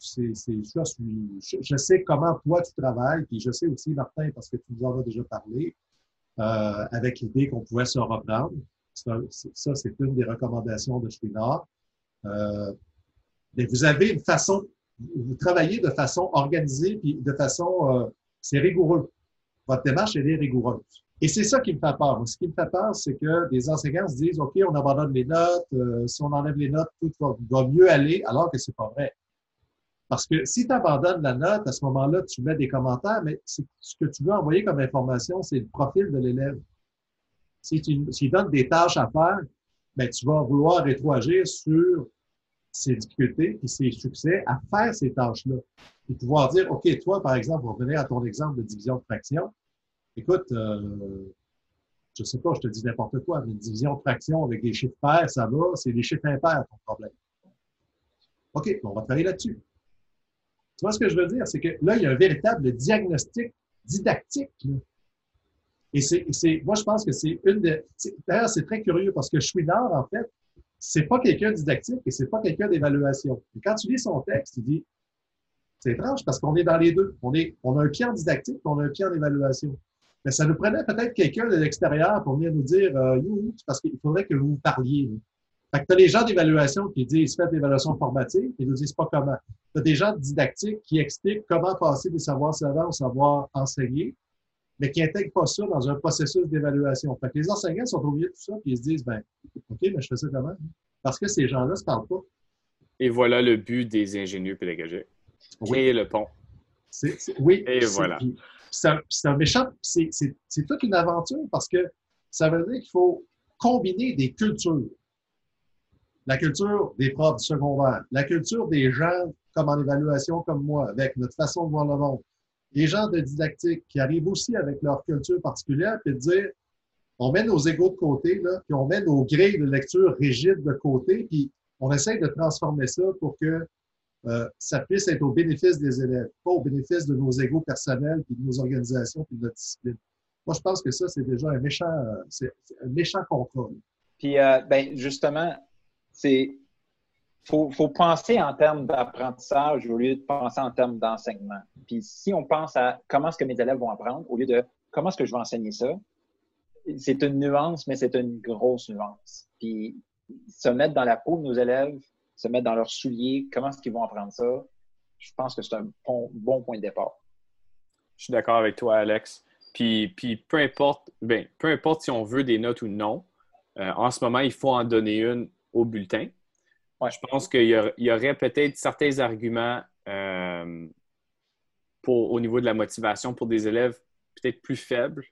S2: Je, sais comment toi tu travailles, puis je sais aussi, Martin, parce que tu nous en as déjà parlé, euh, avec l'idée qu'on pouvait se reprendre. Ça, c'est une des recommandations de Chouinard. Euh, mais vous avez une façon vous travaillez de façon organisée, puis de façon, euh, c'est rigoureux. Votre démarche, elle est rigoureuse. Et c'est ça qui me fait peur. Ce qui me fait peur, c'est que des enseignants se disent, OK, on abandonne les notes, euh, si on enlève les notes, tout va, mieux aller, alors que c'est pas vrai. Parce que si tu abandonnes la note, à ce moment-là, tu mets des commentaires, mais ce que tu veux envoyer comme information, c'est le profil de l'élève. Si tu donnes des tâches à faire, ben, tu vas vouloir rétroagir sur ses difficultés et ses succès à faire ces tâches-là. Et pouvoir dire, OK, toi, par exemple, pour revenir à ton exemple de division de fraction, écoute, euh, je sais pas, je te dis n'importe quoi, mais une division de fraction avec des chiffres pairs, ça va, c'est des chiffres impairs, ton problème. OK, on va travailler là-dessus. Tu vois ce que je veux dire? C'est que là, il y a un véritable diagnostic didactique. Et c'est, moi, je pense que c'est une de. D'ailleurs, c'est très curieux parce que Chouinard, en fait, c'est pas quelqu'un didactique et c'est pas quelqu'un d'évaluation. Et quand tu lis son texte, tu dis, c'est étrange parce qu'on est dans les deux. On, est, on a un pied en didactique et on a un pied en évaluation. Mais ça nous prenait peut-être quelqu'un de l'extérieur pour venir nous dire, euh, parce qu'il faudrait que vous parliez. Fait que tu as les gens d'évaluation qui disent faites l'évaluation formative, ils nous disent pas comment. Tu as des gens didactiques qui expliquent comment passer des savoirs savants au savoir enseigner, mais qui n'intègrent pas ça dans un processus d'évaluation. Fait que les enseignants sont au milieu de tout ça, puis ils se disent ben, OK, mais je fais ça comment? Parce que ces gens-là ne se parlent pas.
S1: Et voilà le but des ingénieurs pédagogiques. Créer le pont.
S2: oui.
S1: Et voilà.
S2: C'est un méchant, c'est toute une aventure parce que ça veut dire qu'il faut combiner des cultures la culture des profs du secondaire, la culture des gens comme en évaluation comme moi, avec notre façon de voir le monde, les gens de didactique qui arrivent aussi avec leur culture particulière, puis de dire, on met nos égaux de côté, là, puis on met nos grilles de lecture rigides de côté, puis on essaye de transformer ça pour que euh, ça puisse être au bénéfice des élèves, pas au bénéfice de nos égaux personnels, puis de nos organisations, puis de notre discipline. Moi, je pense que ça, c'est déjà un méchant, c'est un méchant contrôle.
S3: Puis, euh, ben, justement, c'est faut, faut penser en termes d'apprentissage au lieu de penser en termes d'enseignement. Puis si on pense à comment est-ce que mes élèves vont apprendre au lieu de comment est-ce que je vais enseigner ça, c'est une nuance, mais c'est une grosse nuance. Puis se mettre dans la peau de nos élèves, se mettre dans leurs souliers, comment est-ce qu'ils vont apprendre ça, je pense que c'est un bon, point de départ.
S1: Je suis d'accord avec toi, Alex. Puis, puis peu importe, ben, peu importe si on veut des notes ou non, euh, en ce moment, il faut en donner une au bulletin. Je pense qu'il y, aurait peut-être certains arguments euh, pour, au niveau de la motivation pour des élèves peut-être plus faibles,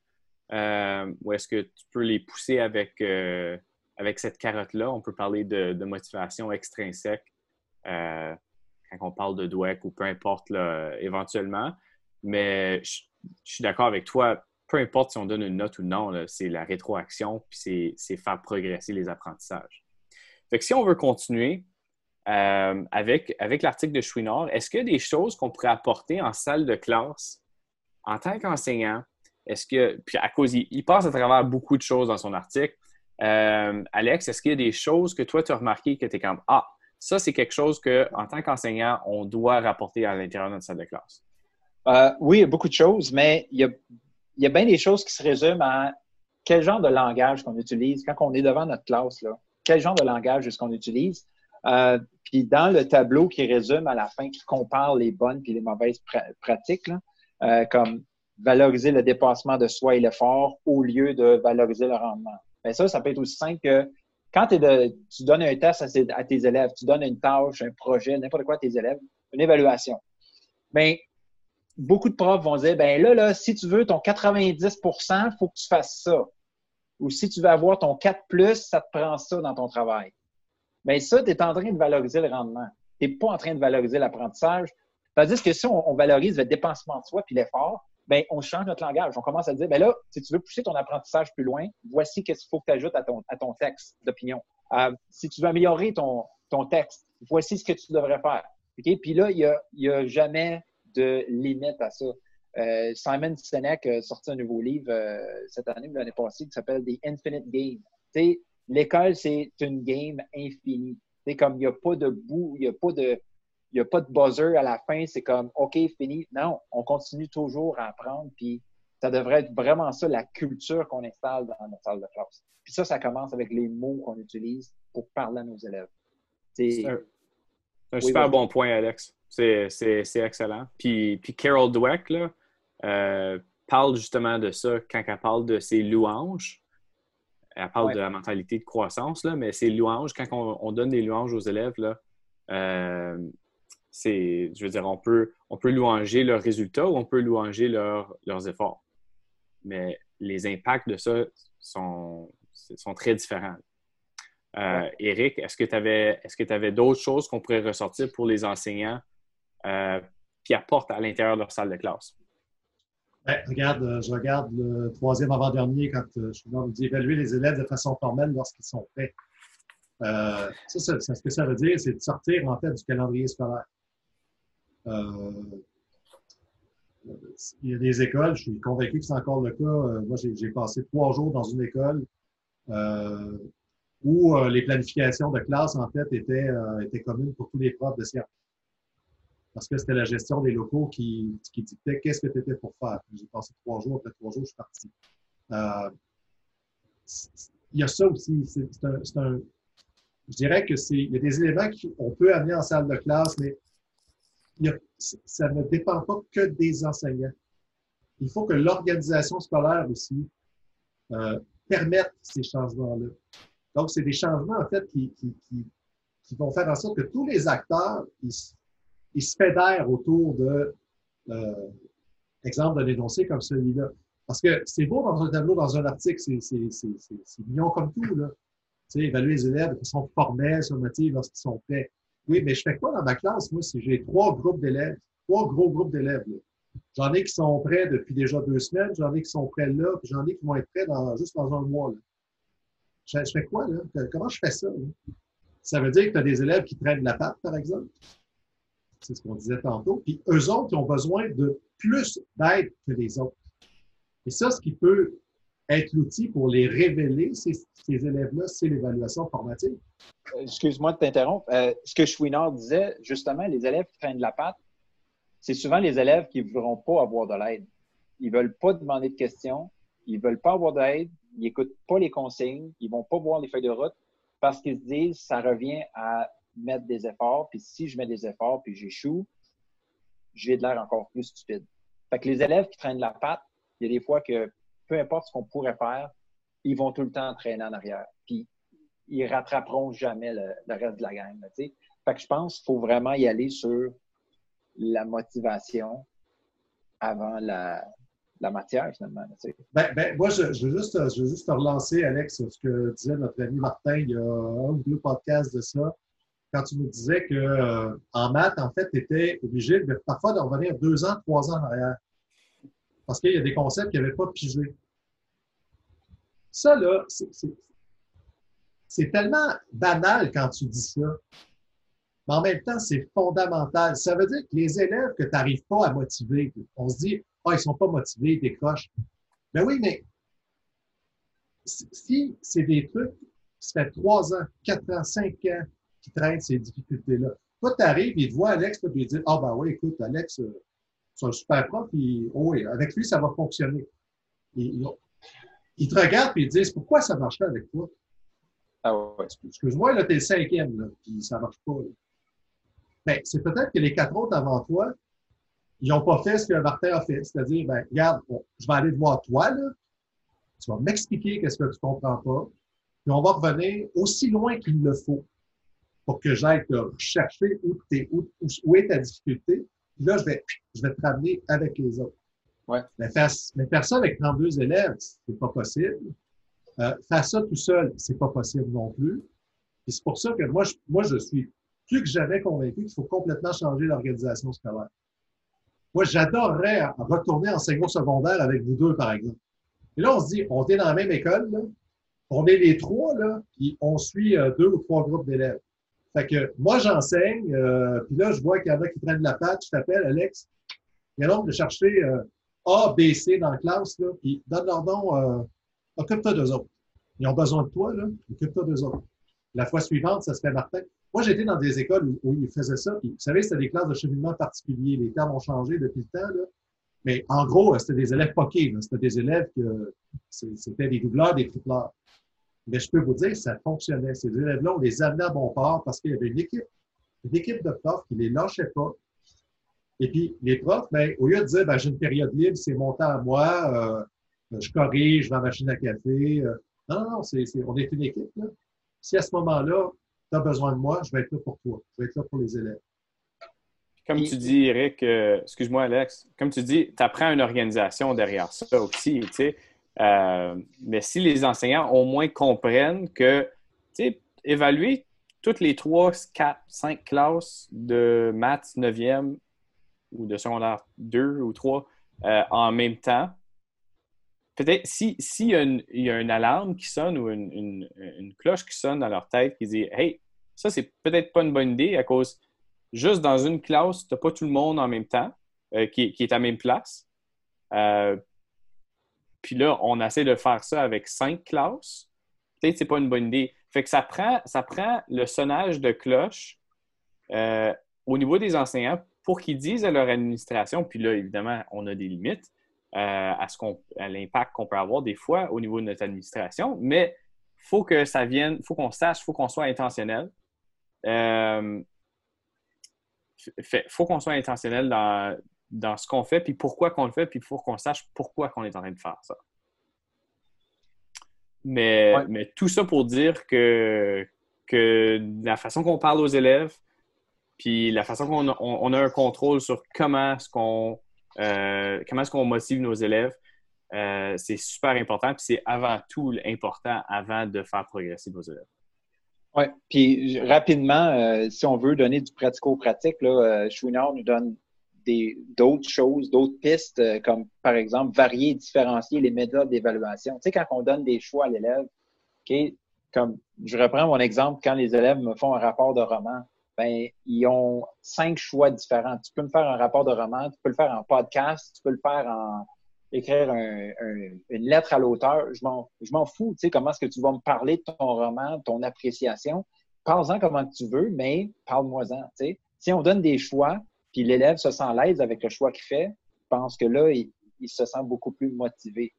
S1: euh, ou est-ce que tu peux les pousser avec, euh, avec cette carotte-là? On peut parler de, motivation extrinsèque quand on parle de DWEC ou peu importe éventuellement. Mais je, suis d'accord avec toi, peu importe si on donne une note ou non, c'est la rétroaction, puis c'est faire progresser les apprentissages. Fait que si on veut continuer euh, avec, avec l'article de Chouinard, est-ce qu'il y a des choses qu'on pourrait apporter en salle de classe en tant qu'enseignant? Est-ce que, puis à cause, il, passe à travers beaucoup de choses dans son article. Euh, Alex, est-ce qu'il y a des choses que toi, tu as remarqué que tu es comme Ah, ça, c'est quelque chose qu'en tant qu'enseignant, on doit rapporter à l'intérieur de notre salle de classe?
S3: Euh, oui, il y a beaucoup de choses, mais il y a, il y a bien des choses qui se résument à quel genre de langage qu'on utilise quand on est devant notre classe. Là quel genre de langage est-ce qu'on utilise. Euh, puis dans le tableau qui résume à la fin, qui compare les bonnes et les mauvaises pratiques, euh, comme valoriser le dépassement de soi et l'effort au lieu de valoriser le rendement. Bien, ça, ça peut être aussi simple que quand tu donnes un test à, tes élèves, tu donnes une tâche, un projet, n'importe quoi à tes élèves, une évaluation. Bien, beaucoup de profs vont dire, ben là, là, si tu veux ton 90 il faut que tu fasses ça ou si tu veux avoir ton 4 ça te prend ça dans ton travail. Mais ça, tu es en train de valoriser le rendement. Tu n'es pas en train de valoriser l'apprentissage. Tandis que si on, valorise le dépensement de soi puis l'effort, ben, on change notre langage. On commence à dire, ben là, si tu veux pousser ton apprentissage plus loin, voici ce qu'il faut que tu ajoutes à ton, à ton texte d'opinion. Euh, si tu veux améliorer ton, ton texte, voici ce que tu devrais faire. Okay? Puis là, il n'y a, y a jamais de limite à ça. Euh, Simon Sinek a sorti un nouveau livre euh, cette année, l'année passée, qui s'appelle The Infinite Game. L'école, c'est une game infinie. C'est comme il n'y a pas de bout, il n'y a pas de. Il a pas de buzzer à la fin, c'est comme OK, fini. Non, on continue toujours à apprendre, puis ça devrait être vraiment ça, la culture qu'on installe dans notre salle de classe. Puis ça, ça commence avec les mots qu'on utilise pour parler à nos élèves.
S1: C'est un, super bon point, Alex. c'est excellent. Puis, puis Carol Dweck là, euh, parle justement de ça quand elle parle de ses louanges. Elle parle de la mentalité de croissance, là, mais ses louanges, quand on, donne des louanges aux élèves, là, euh, c'est, je veux dire, on peut, on peut louanger leurs résultats ou on peut louanger leurs efforts. Mais les impacts de ça sont, sont très différents. Euh, Eric, est-ce que tu avais, est-ce que avais d'autres choses qu'on pourrait ressortir pour les enseignants euh, qui apportent à l'intérieur de leur salle de classe?
S2: Ben, regarde, euh, je regarde le troisième avant-dernier quand je vous dis évaluer les élèves de façon formelle lorsqu'ils sont prêts. ça, ce que ça veut dire, c'est de sortir en fait du calendrier scolaire. il y a des écoles, je suis convaincu que c'est encore le cas. moi, j'ai passé trois jours dans une école où euh, les planifications de classe, en fait, étaient, euh, étaient communes pour tous les profs de sciences. Parce que c'était la gestion des locaux qui, qui dictait qu'est-ce que tu étais pour faire. J'ai passé trois jours, après trois jours, je suis parti. Euh, il y a ça aussi. C'est un, je dirais que c'est, il y a des éléments qu'on peut amener en salle de classe, mais ça ne dépend pas que des enseignants. Il faut que l'organisation scolaire aussi euh, permette ces changements-là. Donc, c'est des changements, en fait, qui, vont faire en sorte que tous les acteurs, ils, se fédèrent autour de, euh, exemple, d'un énoncé comme celui-là. Parce que c'est beau dans un tableau, dans un article, c'est mignon comme tout, là. Tu sais, évaluer les élèves qui sont formels sur le lorsqu'ils sont prêts. Oui, mais je fais quoi dans ma classe, moi, si j'ai trois groupes d'élèves, trois gros groupes d'élèves, J'en ai qui sont prêts depuis déjà deux semaines, j'en ai qui sont prêts là, puis j'en ai qui vont être prêts dans, juste dans un mois. Là. Je, fais quoi, là? Comment je fais ça? Ça veut dire que tu as des élèves qui traînent la patte, par exemple? C'est ce qu'on disait tantôt. Puis eux autres, ils ont besoin de plus d'aide que les autres. Et ça, ce qui peut être l'outil pour les révéler, ces, élèves-là, c'est l'évaluation formative.
S3: Euh, excuse-moi de t'interrompre. Euh, ce que Chouinard disait, justement, les élèves qui traînent la patte, c'est souvent les élèves qui ne voudront pas avoir de l'aide. Ils ne veulent pas demander de questions, ils ne veulent pas avoir d'aide, ils n'écoutent pas les consignes, ils vont pas voir les feuilles de route parce qu'ils se disent ça revient à mettre des efforts, puis si je mets des efforts puis j'échoue, j'ai de l'air encore plus stupide. Fait que les élèves qui traînent la patte, il y a des fois que peu importe ce qu'on pourrait faire, ils vont tout le temps traîner en arrière. Puis ils rattraperont jamais le, reste de la gang. fait que je pense qu'il faut vraiment y aller sur la motivation avant la, la matière, finalement.
S2: Ben, ben, moi, je, veux juste, je veux juste te relancer, Alex, ce que disait notre ami Martin il y a un ou deux podcasts de ça, quand tu nous disais que euh, en maths, en fait, tu étais obligé de, parfois de revenir deux ans, trois ans en arrière. Parce qu'il y a des concepts qui n'avaient pas pigé. Ça, là, c'est tellement banal quand tu dis ça. Mais en même temps, c'est fondamental. Ça veut dire que les élèves que tu n'arrives pas à motiver, on se dit, ah, ils sont pas motivés, ils décrochent. Ben oui, mais si c'est des trucs, ça fait trois ans, quatre ans, cinq ans qui traînent ces difficultés-là. Toi, tu arrives, il te voit Alex, puis il dit Ah, ben oui, écoute, Alex, euh, c'est un super prof, puis oh oui, avec lui, ça va fonctionner. Il, te regarde, puis ils disent Pourquoi ça marche pas avec toi? Ah ouais. Excuse-moi, là, t'es le cinquième, là, puis ça marche pas. Ben, c'est peut-être que les quatre autres avant toi, ils n'ont pas fait ce que Martin a fait. C'est-à-dire, ben, regarde, je vais aller te voir toi, là. Tu vas m'expliquer qu'est-ce que tu comprends pas. Puis on va revenir aussi loin qu'il le faut pour que j'aille te chercher où, où, où, est ta difficulté. Puis là, je vais, je vais te ramener avec les autres.
S3: Ouais.
S2: Mais, faire, mais faire ça avec 32 élèves, c'est pas possible. Euh, faire ça tout seul, c'est pas possible non plus. Et c'est pour ça que moi, je, moi, je suis plus que jamais convaincu qu'il faut complètement changer l'organisation scolaire. Moi, j'adorerais retourner en second secondaire avec vous deux, par exemple. Et là, on se dit, on est dans la même école, là. on est les trois, là, puis on suit euh, deux ou trois groupes d'élèves. Fait que moi, j'enseigne, euh, puis là, je vois qu'il y en a qui prennent la patte, je t'appelle, Alex. Il y a l'autre de chercher euh, A, B, C dans la classe, puis donne leur nom, occupe-toi d'eux autres. Ils ont besoin de toi, là, occupe-toi d'eux autres. La fois suivante, ça se fait Martin. Moi, j'étais dans des écoles où, ils faisaient ça. Puis, vous savez, c'était des classes de cheminement particuliers. Les termes ont changé depuis le temps. Mais en gros, c'était des élèves poqués. C'était des élèves que c'était des doubleurs, des tripleurs. Mais je peux vous dire, ça fonctionnait. Ces élèves-là, on les amenait à bon port parce qu'il y avait une équipe, une équipe de profs qui les lâchait pas, Et puis, les profs, ben, au lieu de dire, ben, j'ai une période libre, c'est mon temps à moi, euh, je corrige, je vais à la machine à café. Euh, non, non, c'est, on est une équipe. Là. Si à ce moment-là, tu as besoin de moi, je vais être là pour toi. Je vais être là pour les élèves.
S1: Comme tu dis, Eric, euh, excuse-moi, Alex, comme tu dis, tu apprends une organisation derrière ça aussi, tu sais. Mais si les enseignants au moins comprennent que, tu sais, évaluer toutes les trois, quatre, cinq classes de maths 9e ou de secondaire 2 ou 3 en même temps, peut-être s'il si y, y a une alarme qui sonne ou une, cloche qui sonne dans leur tête qui dit Hey, ça, c'est peut-être pas une bonne idée à cause juste dans une classe, tu n'as pas tout le monde en même temps euh, qui, est à même place. Euh, puis là, on essaie de faire ça avec cinq classes. Peut-être que ce n'est pas une bonne idée. Fait que ça prend, ça prend le sonnage de cloche euh, au niveau des enseignants pour qu'ils disent à leur administration, puis là, évidemment, on a des limites, euh, à, ce l'impact qu'on peut avoir des fois au niveau de notre administration, mais il faut que ça vienne, il faut qu'on sache, il faut qu'on soit intentionnel. Il euh, faut qu'on soit intentionnel dans, dans ce qu'on fait, puis pourquoi qu'on le fait, puis il faut qu'on sache pourquoi qu'on est en train de faire ça. Mais, mais tout ça pour dire que, que la façon qu'on parle aux élèves, puis la façon qu'on on a un contrôle sur comment est-ce qu'on euh, comment est-ce qu'on motive nos élèves? Euh, c'est super important, puis c'est avant tout important avant de faire progresser nos élèves.
S3: Oui, puis rapidement, euh, si on veut donner du pratico-pratique, là, Chouinard nous donne d'autres choses, d'autres pistes, comme par exemple varier différencier les méthodes d'évaluation. Tu sais, quand on donne des choix à l'élève, comme je reprends mon exemple, quand les élèves me font un rapport de roman, ben, ils ont cinq choix différents. Tu peux me faire un rapport de roman, tu peux le faire en podcast, tu peux le faire en écrire une lettre à l'auteur. Je m'en fous, tu sais, comment est-ce que tu vas me parler de ton roman, de ton appréciation. Parle-en comment tu veux, mais parle-moi-en. Si on donne des choix, puis l'élève se sent à l'aise avec le choix qu'il fait, pense que là, il, se sent beaucoup plus motivé.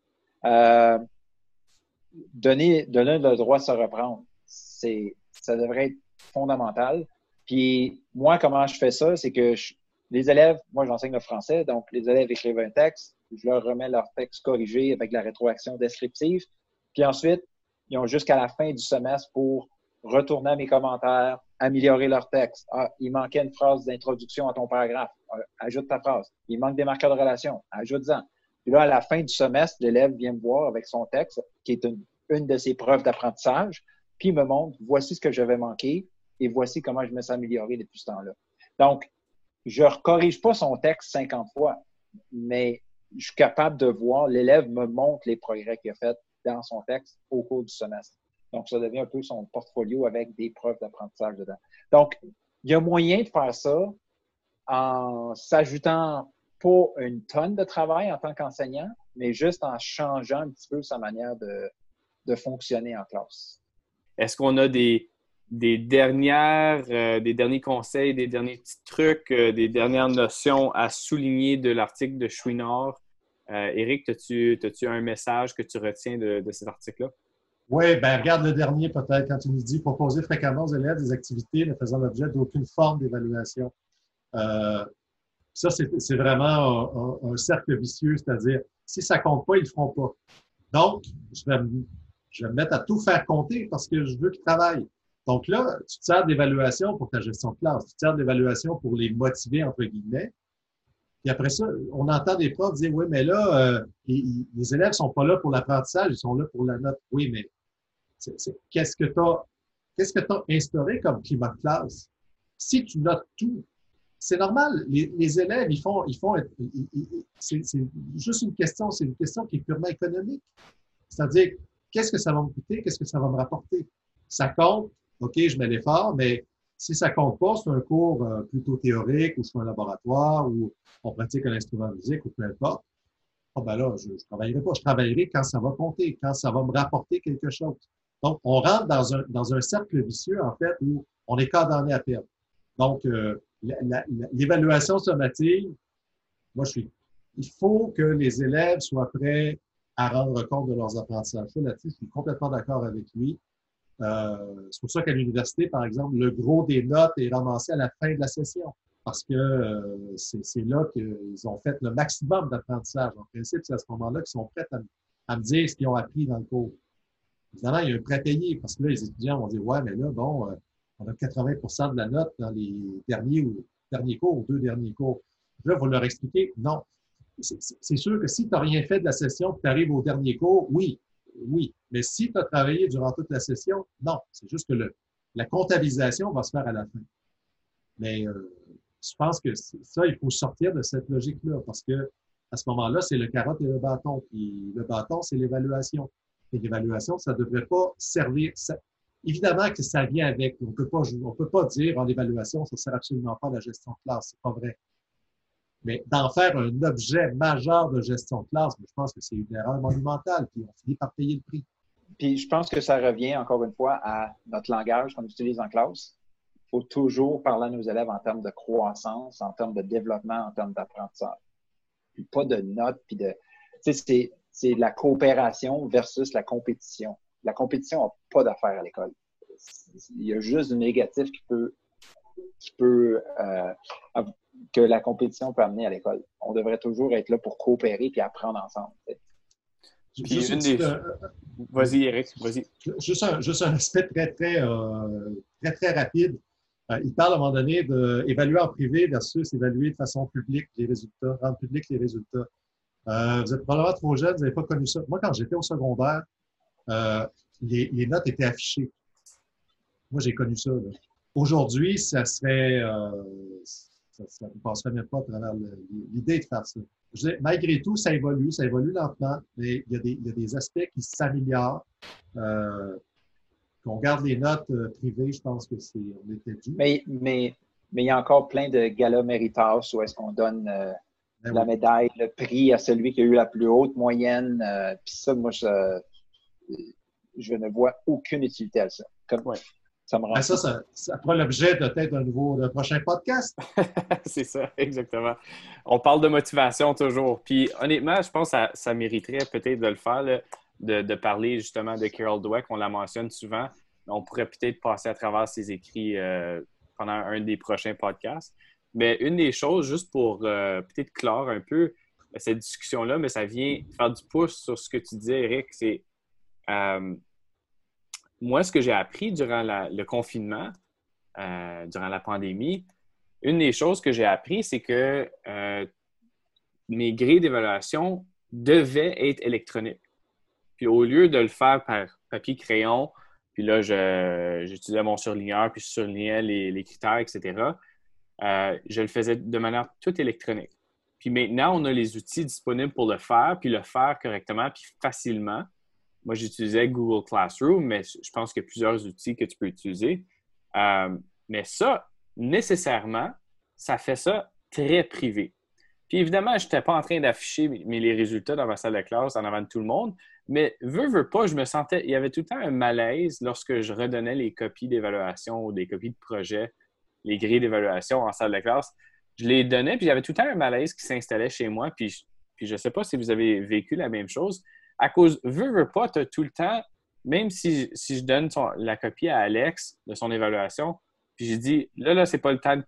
S3: Euh, donner, donner le droit de se reprendre, c'est, ça devrait être fondamental. Puis moi, comment je fais ça, c'est que les élèves, moi j'enseigne le français, donc les élèves écrivent un texte, je leur remets leur texte corrigé avec la rétroaction descriptive. Puis ensuite, ils ont jusqu'à la fin du semestre pour retourner à mes commentaires, améliorer leur texte. Ah, il manquait une phrase d'introduction à ton paragraphe. Ah, ajoute ta phrase. Il manque des marqueurs de relation. Ajoute-en. Puis là, à la fin du semestre, l'élève vient me voir avec son texte, qui est une, de ses preuves d'apprentissage, puis il me montre, voici ce que j'avais manqué, et voici comment je me suis amélioré depuis ce temps-là. Donc, je ne corrige pas son texte 50 fois, mais je suis capable de voir, l'élève me montre les progrès qu'il a fait dans son texte au cours du semestre. Donc, ça devient un peu son portfolio avec des preuves d'apprentissage dedans. Donc, il y a moyen de faire ça en s'ajoutant pas une tonne de travail en tant qu'enseignant, mais juste en changeant un petit peu sa manière de, de fonctionner en classe.
S1: Est-ce qu'on a des, dernières, euh, des derniers conseils, des derniers petits trucs, euh, des dernières notions à souligner de l'article de Chouinard? Euh, Éric, as-tu as un message que tu retiens de, cet article-là?
S2: Oui, ben regarde le dernier peut-être quand tu nous dis proposer fréquemment aux élèves des activités ne faisant l'objet d'aucune forme d'évaluation. ça, c'est vraiment un, cercle vicieux, c'est-à-dire si ça compte pas, ils le feront pas. Donc, je vais, je vais me mettre à tout faire compter parce que je veux qu'ils travaillent. Donc là, tu te sers d'évaluation pour ta gestion de classe, tu te sers d'évaluation pour les motiver, entre guillemets. Puis après ça, on entend des profs dire, oui, mais là, euh, les, élèves sont pas là pour l'apprentissage, ils sont là pour la note. Oui, mais qu'est-ce que tu as, instauré comme climat de classe? Si tu notes tout, c'est normal. Les, élèves, ils font, ils font, c'est juste une question, c'est une question qui est purement économique. C'est-à-dire, qu'est-ce que ça va me coûter, qu'est-ce que ça va me rapporter? Ça compte? OK, je mets l'effort, mais si ça compte pas, c'est un cours euh, plutôt théorique ou c'est un laboratoire ou on pratique un instrument de musique ou peu importe. Ah ben là, je, ne travaillerai pas. Je travaillerai quand ça va compter, quand ça va me rapporter quelque chose. Donc, on rentre dans un, cercle vicieux, en fait, où on est condamné à perdre. Donc, euh, l'évaluation sommative, moi, je suis. Il faut que les élèves soient prêts à rendre compte de leurs apprentissages. Là-dessus, je suis complètement d'accord avec lui. Euh, c'est pour ça qu'à l'université, par exemple, le gros des notes est ramassé à la fin de la session. parce que euh, c'est là qu'ils ont fait le maximum d'apprentissage. En principe, c'est à ce moment-là qu'ils sont prêts à, me dire ce qu'ils ont appris dans le cours. Évidemment, il y a un prêt payé parce que là, les étudiants vont dire Ouais, mais là, bon, euh, on a 80% de la note dans les derniers ou derniers cours ou deux derniers cours. Là, vous leur expliquer non. C'est sûr que si tu n'as rien fait de la session, tu arrives au dernier cours, oui, oui. Mais si tu as travaillé durant toute la session, non. C'est juste que le, la comptabilisation va se faire à la fin. Mais euh, je pense que ça, il faut sortir de cette logique-là parce que à ce moment-là, c'est le carotte et le bâton. Puis le bâton, c'est l'évaluation. Et l'évaluation, ça ne devrait pas servir. évidemment que ça vient avec. On on peut pas dire en évaluation, ça ne sert absolument pas à la gestion de classe. C'est pas vrai. Mais d'en faire un objet majeur de gestion de classe, je pense que c'est une erreur monumentale. Puis on finit par payer le prix.
S3: Puis je pense que ça revient encore une fois à notre langage qu'on utilise en classe. Il faut toujours parler à nos élèves en termes de croissance, en termes de développement, en termes d'apprentissage. Puis pas de notes, puis de. C'est la coopération versus la compétition. La compétition n'a pas d'affaire à l'école. Il y a juste du négatif qui peut, qui peut euh, que la compétition peut amener à l'école. On devrait toujours être là pour coopérer et apprendre ensemble.
S1: Vas-y, Eric, vas-y.
S2: Juste un, juste un aspect très, très, euh, très, très rapide. Euh, il parle à un moment donné d'évaluer en privé versus évaluer de façon publique les résultats, rendre public les résultats. Euh, vous êtes probablement trop jeune, vous n'avez pas connu ça. Moi, quand j'étais au secondaire, les, les, notes étaient affichées. Moi, j'ai connu ça. Aujourd'hui, ça serait, ça ne passerait même pas à travers l'idée de faire ça. malgré tout, ça évolue, ça évolue lentement, mais il y a des, aspects qui s'améliorent. Euh, qu'on garde les notes euh, privées, je pense que c'est on était dû.
S3: Mais, mais, il y a encore plein de galas méritas où est-ce qu'on donne euh, ben la médaille, le prix à celui qui a eu la plus haute moyenne. Puis ça, moi, je, je ne vois aucune utilité à ça. Comme,
S2: ça, me rend ben, ça, ça, l'objet de peut-être un nouveau d'un prochain podcast.
S1: c'est ça, exactement. On parle de motivation toujours. Puis honnêtement, je pense que ça, mériterait peut-être de le faire, de, parler justement de Carol Dweck. On la mentionne souvent. On pourrait peut-être passer à travers ses écrits euh, pendant un des prochains podcasts. Mais une des choses, juste pour euh, peut-être clore un peu cette discussion-là, mais ça vient faire du pouce sur ce que tu disais, Eric, c'est euh, moi, ce que j'ai appris durant le confinement, euh, durant la pandémie, une des choses que j'ai appris, c'est que mes grilles d'évaluation devaient être électroniques. Puis au lieu de le faire par papier-crayon, puis là, j'utilisais mon surligneur, puis je surlignais les, critères, etc., euh, je le faisais de manière toute électronique. Puis maintenant, on a les outils disponibles pour le faire, puis le faire correctement, puis facilement. Moi, j'utilisais Google Classroom, mais je pense qu'il y a plusieurs outils que tu peux utiliser. Euh, mais ça, nécessairement, ça fait ça très privé. Puis évidemment, je n'étais pas en train d'afficher les résultats dans ma salle de classe en avant de tout le monde, mais veux, veux pas, je me sentais, il y avait tout le temps un malaise lorsque je redonnais les copies d'évaluation ou des copies de projet, les grilles d'évaluation en salle de classe. Je les donnais, puis il y tout le temps un malaise qui s'installait chez moi, puis, je ne sais pas si vous avez vécu la même chose, à cause, veux, veux pas, tu tout le temps, même si, je donne la copie à Alex de son évaluation, puis j'ai dit, là, là, c'est pas le temps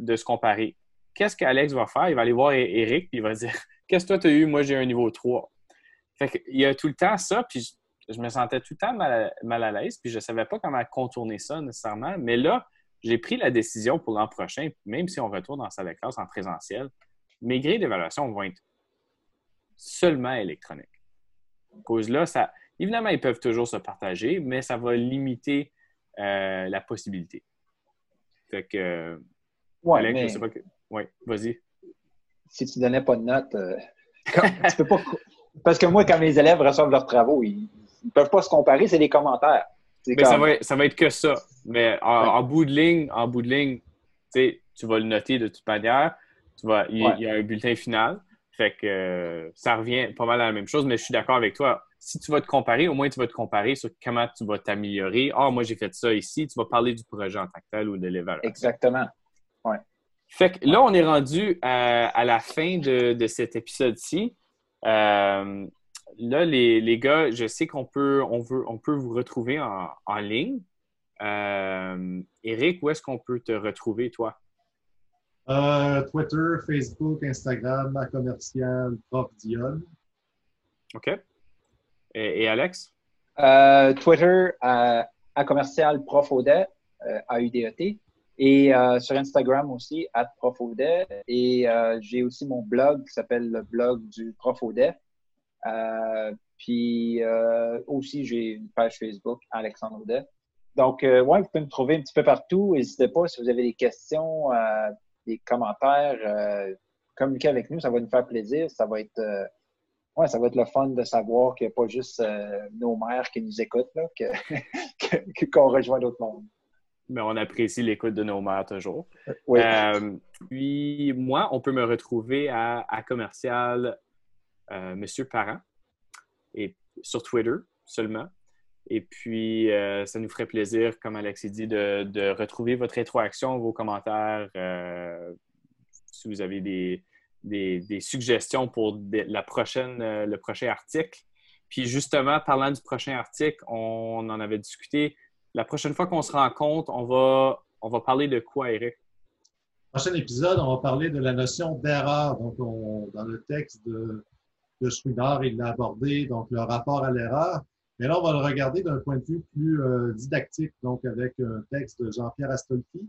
S1: de, se comparer. Qu'est-ce qu'Alex va faire? Il va aller voir Eric, puis il va dire, qu'est-ce que toi, tu as eu? Moi, j'ai un niveau 3. Fait il y a tout le temps ça, puis je, me sentais tout le temps mal à, l'aise, puis je savais pas comment contourner ça nécessairement. Mais là, j'ai pris la décision pour l'an prochain, même si on retourne dans salle de classe en présentiel, mes grilles d'évaluation vont être seulement électroniques cause-là, ça, évidemment, ils peuvent toujours se partager, mais ça va limiter euh, la possibilité. Fait que.
S3: Ouais, mais...
S1: Oui, vas-y.
S3: Si tu ne donnais pas de notes, euh, tu peux pas. Parce que moi, quand mes élèves reçoivent leurs travaux, ils ne peuvent pas se comparer, c'est des commentaires.
S1: Mais ça, va, ça va être que ça. Mais en, bout de ligne, en bout de ligne, tu vas le noter de toute manière. Tu vas, il y a un bulletin final. Fait que euh, ça revient pas mal à la même chose, mais je suis d'accord avec toi. Si tu vas te comparer, au moins tu vas te comparer sur comment tu vas t'améliorer. Ah, moi j'ai fait ça ici. Tu vas parler du projet en tant que tel ou de l'évaluation.
S3: Exactement. Ouais.
S1: Fait que là, on est rendu à, la fin de, cet épisode-ci. Euh, là, les, gars, je sais qu'on peut, on veut, on peut vous retrouver en, ligne. Euh, Eric, où est-ce qu'on peut te retrouver, toi?
S2: Euh, Twitter, Facebook, Instagram, à commercial, prof Dion.
S1: OK. Et, Alex?
S3: Euh, Twitter, à, commercial prof Audet, A-U-D-E-T. Et sur Instagram aussi, at prof Audet. Et j'ai aussi mon blog qui s'appelle le blog du prof Audet. Puis aussi, j'ai une page Facebook, Alexandre Audet. Donc, euh, ouais, vous pouvez me trouver un petit peu partout. N'hésitez pas si vous avez des questions, euh, des commentaires, euh, communiquez avec nous, ça va nous faire plaisir. Ça va être, ouais, ça va être le fun de savoir qu'il n'y a pas juste nos mères qui nous écoutent, là, qu'on rejoint d'autres mondes.
S1: Mais on apprécie l'écoute de nos mères toujours. puis moi, on peut me retrouver à, à commercial Monsieur Parent et sur Twitter seulement. Et puis, euh, ça nous ferait plaisir, comme Alexis dit, de, retrouver votre rétroaction, vos commentaires. Euh, si vous avez des, suggestions pour la prochaine, euh, le prochain article. Puis justement, parlant du prochain article, on en avait discuté. La prochaine fois qu'on se rencontre, on va, on va parler de quoi, Eric?
S2: Prochain épisode, on va parler de la notion d'erreur. Donc, dans le texte de, de Schwinner, il l'a abordé, donc le rapport à l'erreur. Mais là, on va le regarder d'un point de vue plus euh, didactique, donc avec un texte de Jean-Pierre Astolfi,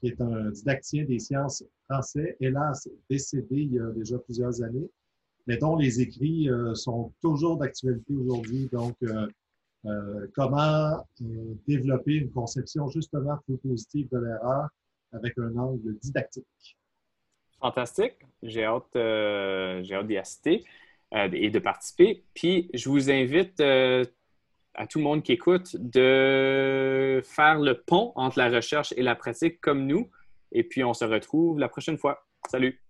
S2: qui est un didactien des sciences français, hélas décédé il y a déjà plusieurs années, mais dont les écrits euh, sont toujours d'actualité aujourd'hui. Donc, euh, comment développer une conception justement plus positive de l'erreur avec un angle didactique.
S1: Fantastique. J'ai hâte, j'ai hâte d'y assister et de participer. Puis, je vous invite à tout le monde qui écoute de faire le pont entre la recherche et la pratique comme nous. Et puis, on se retrouve la prochaine fois. Salut!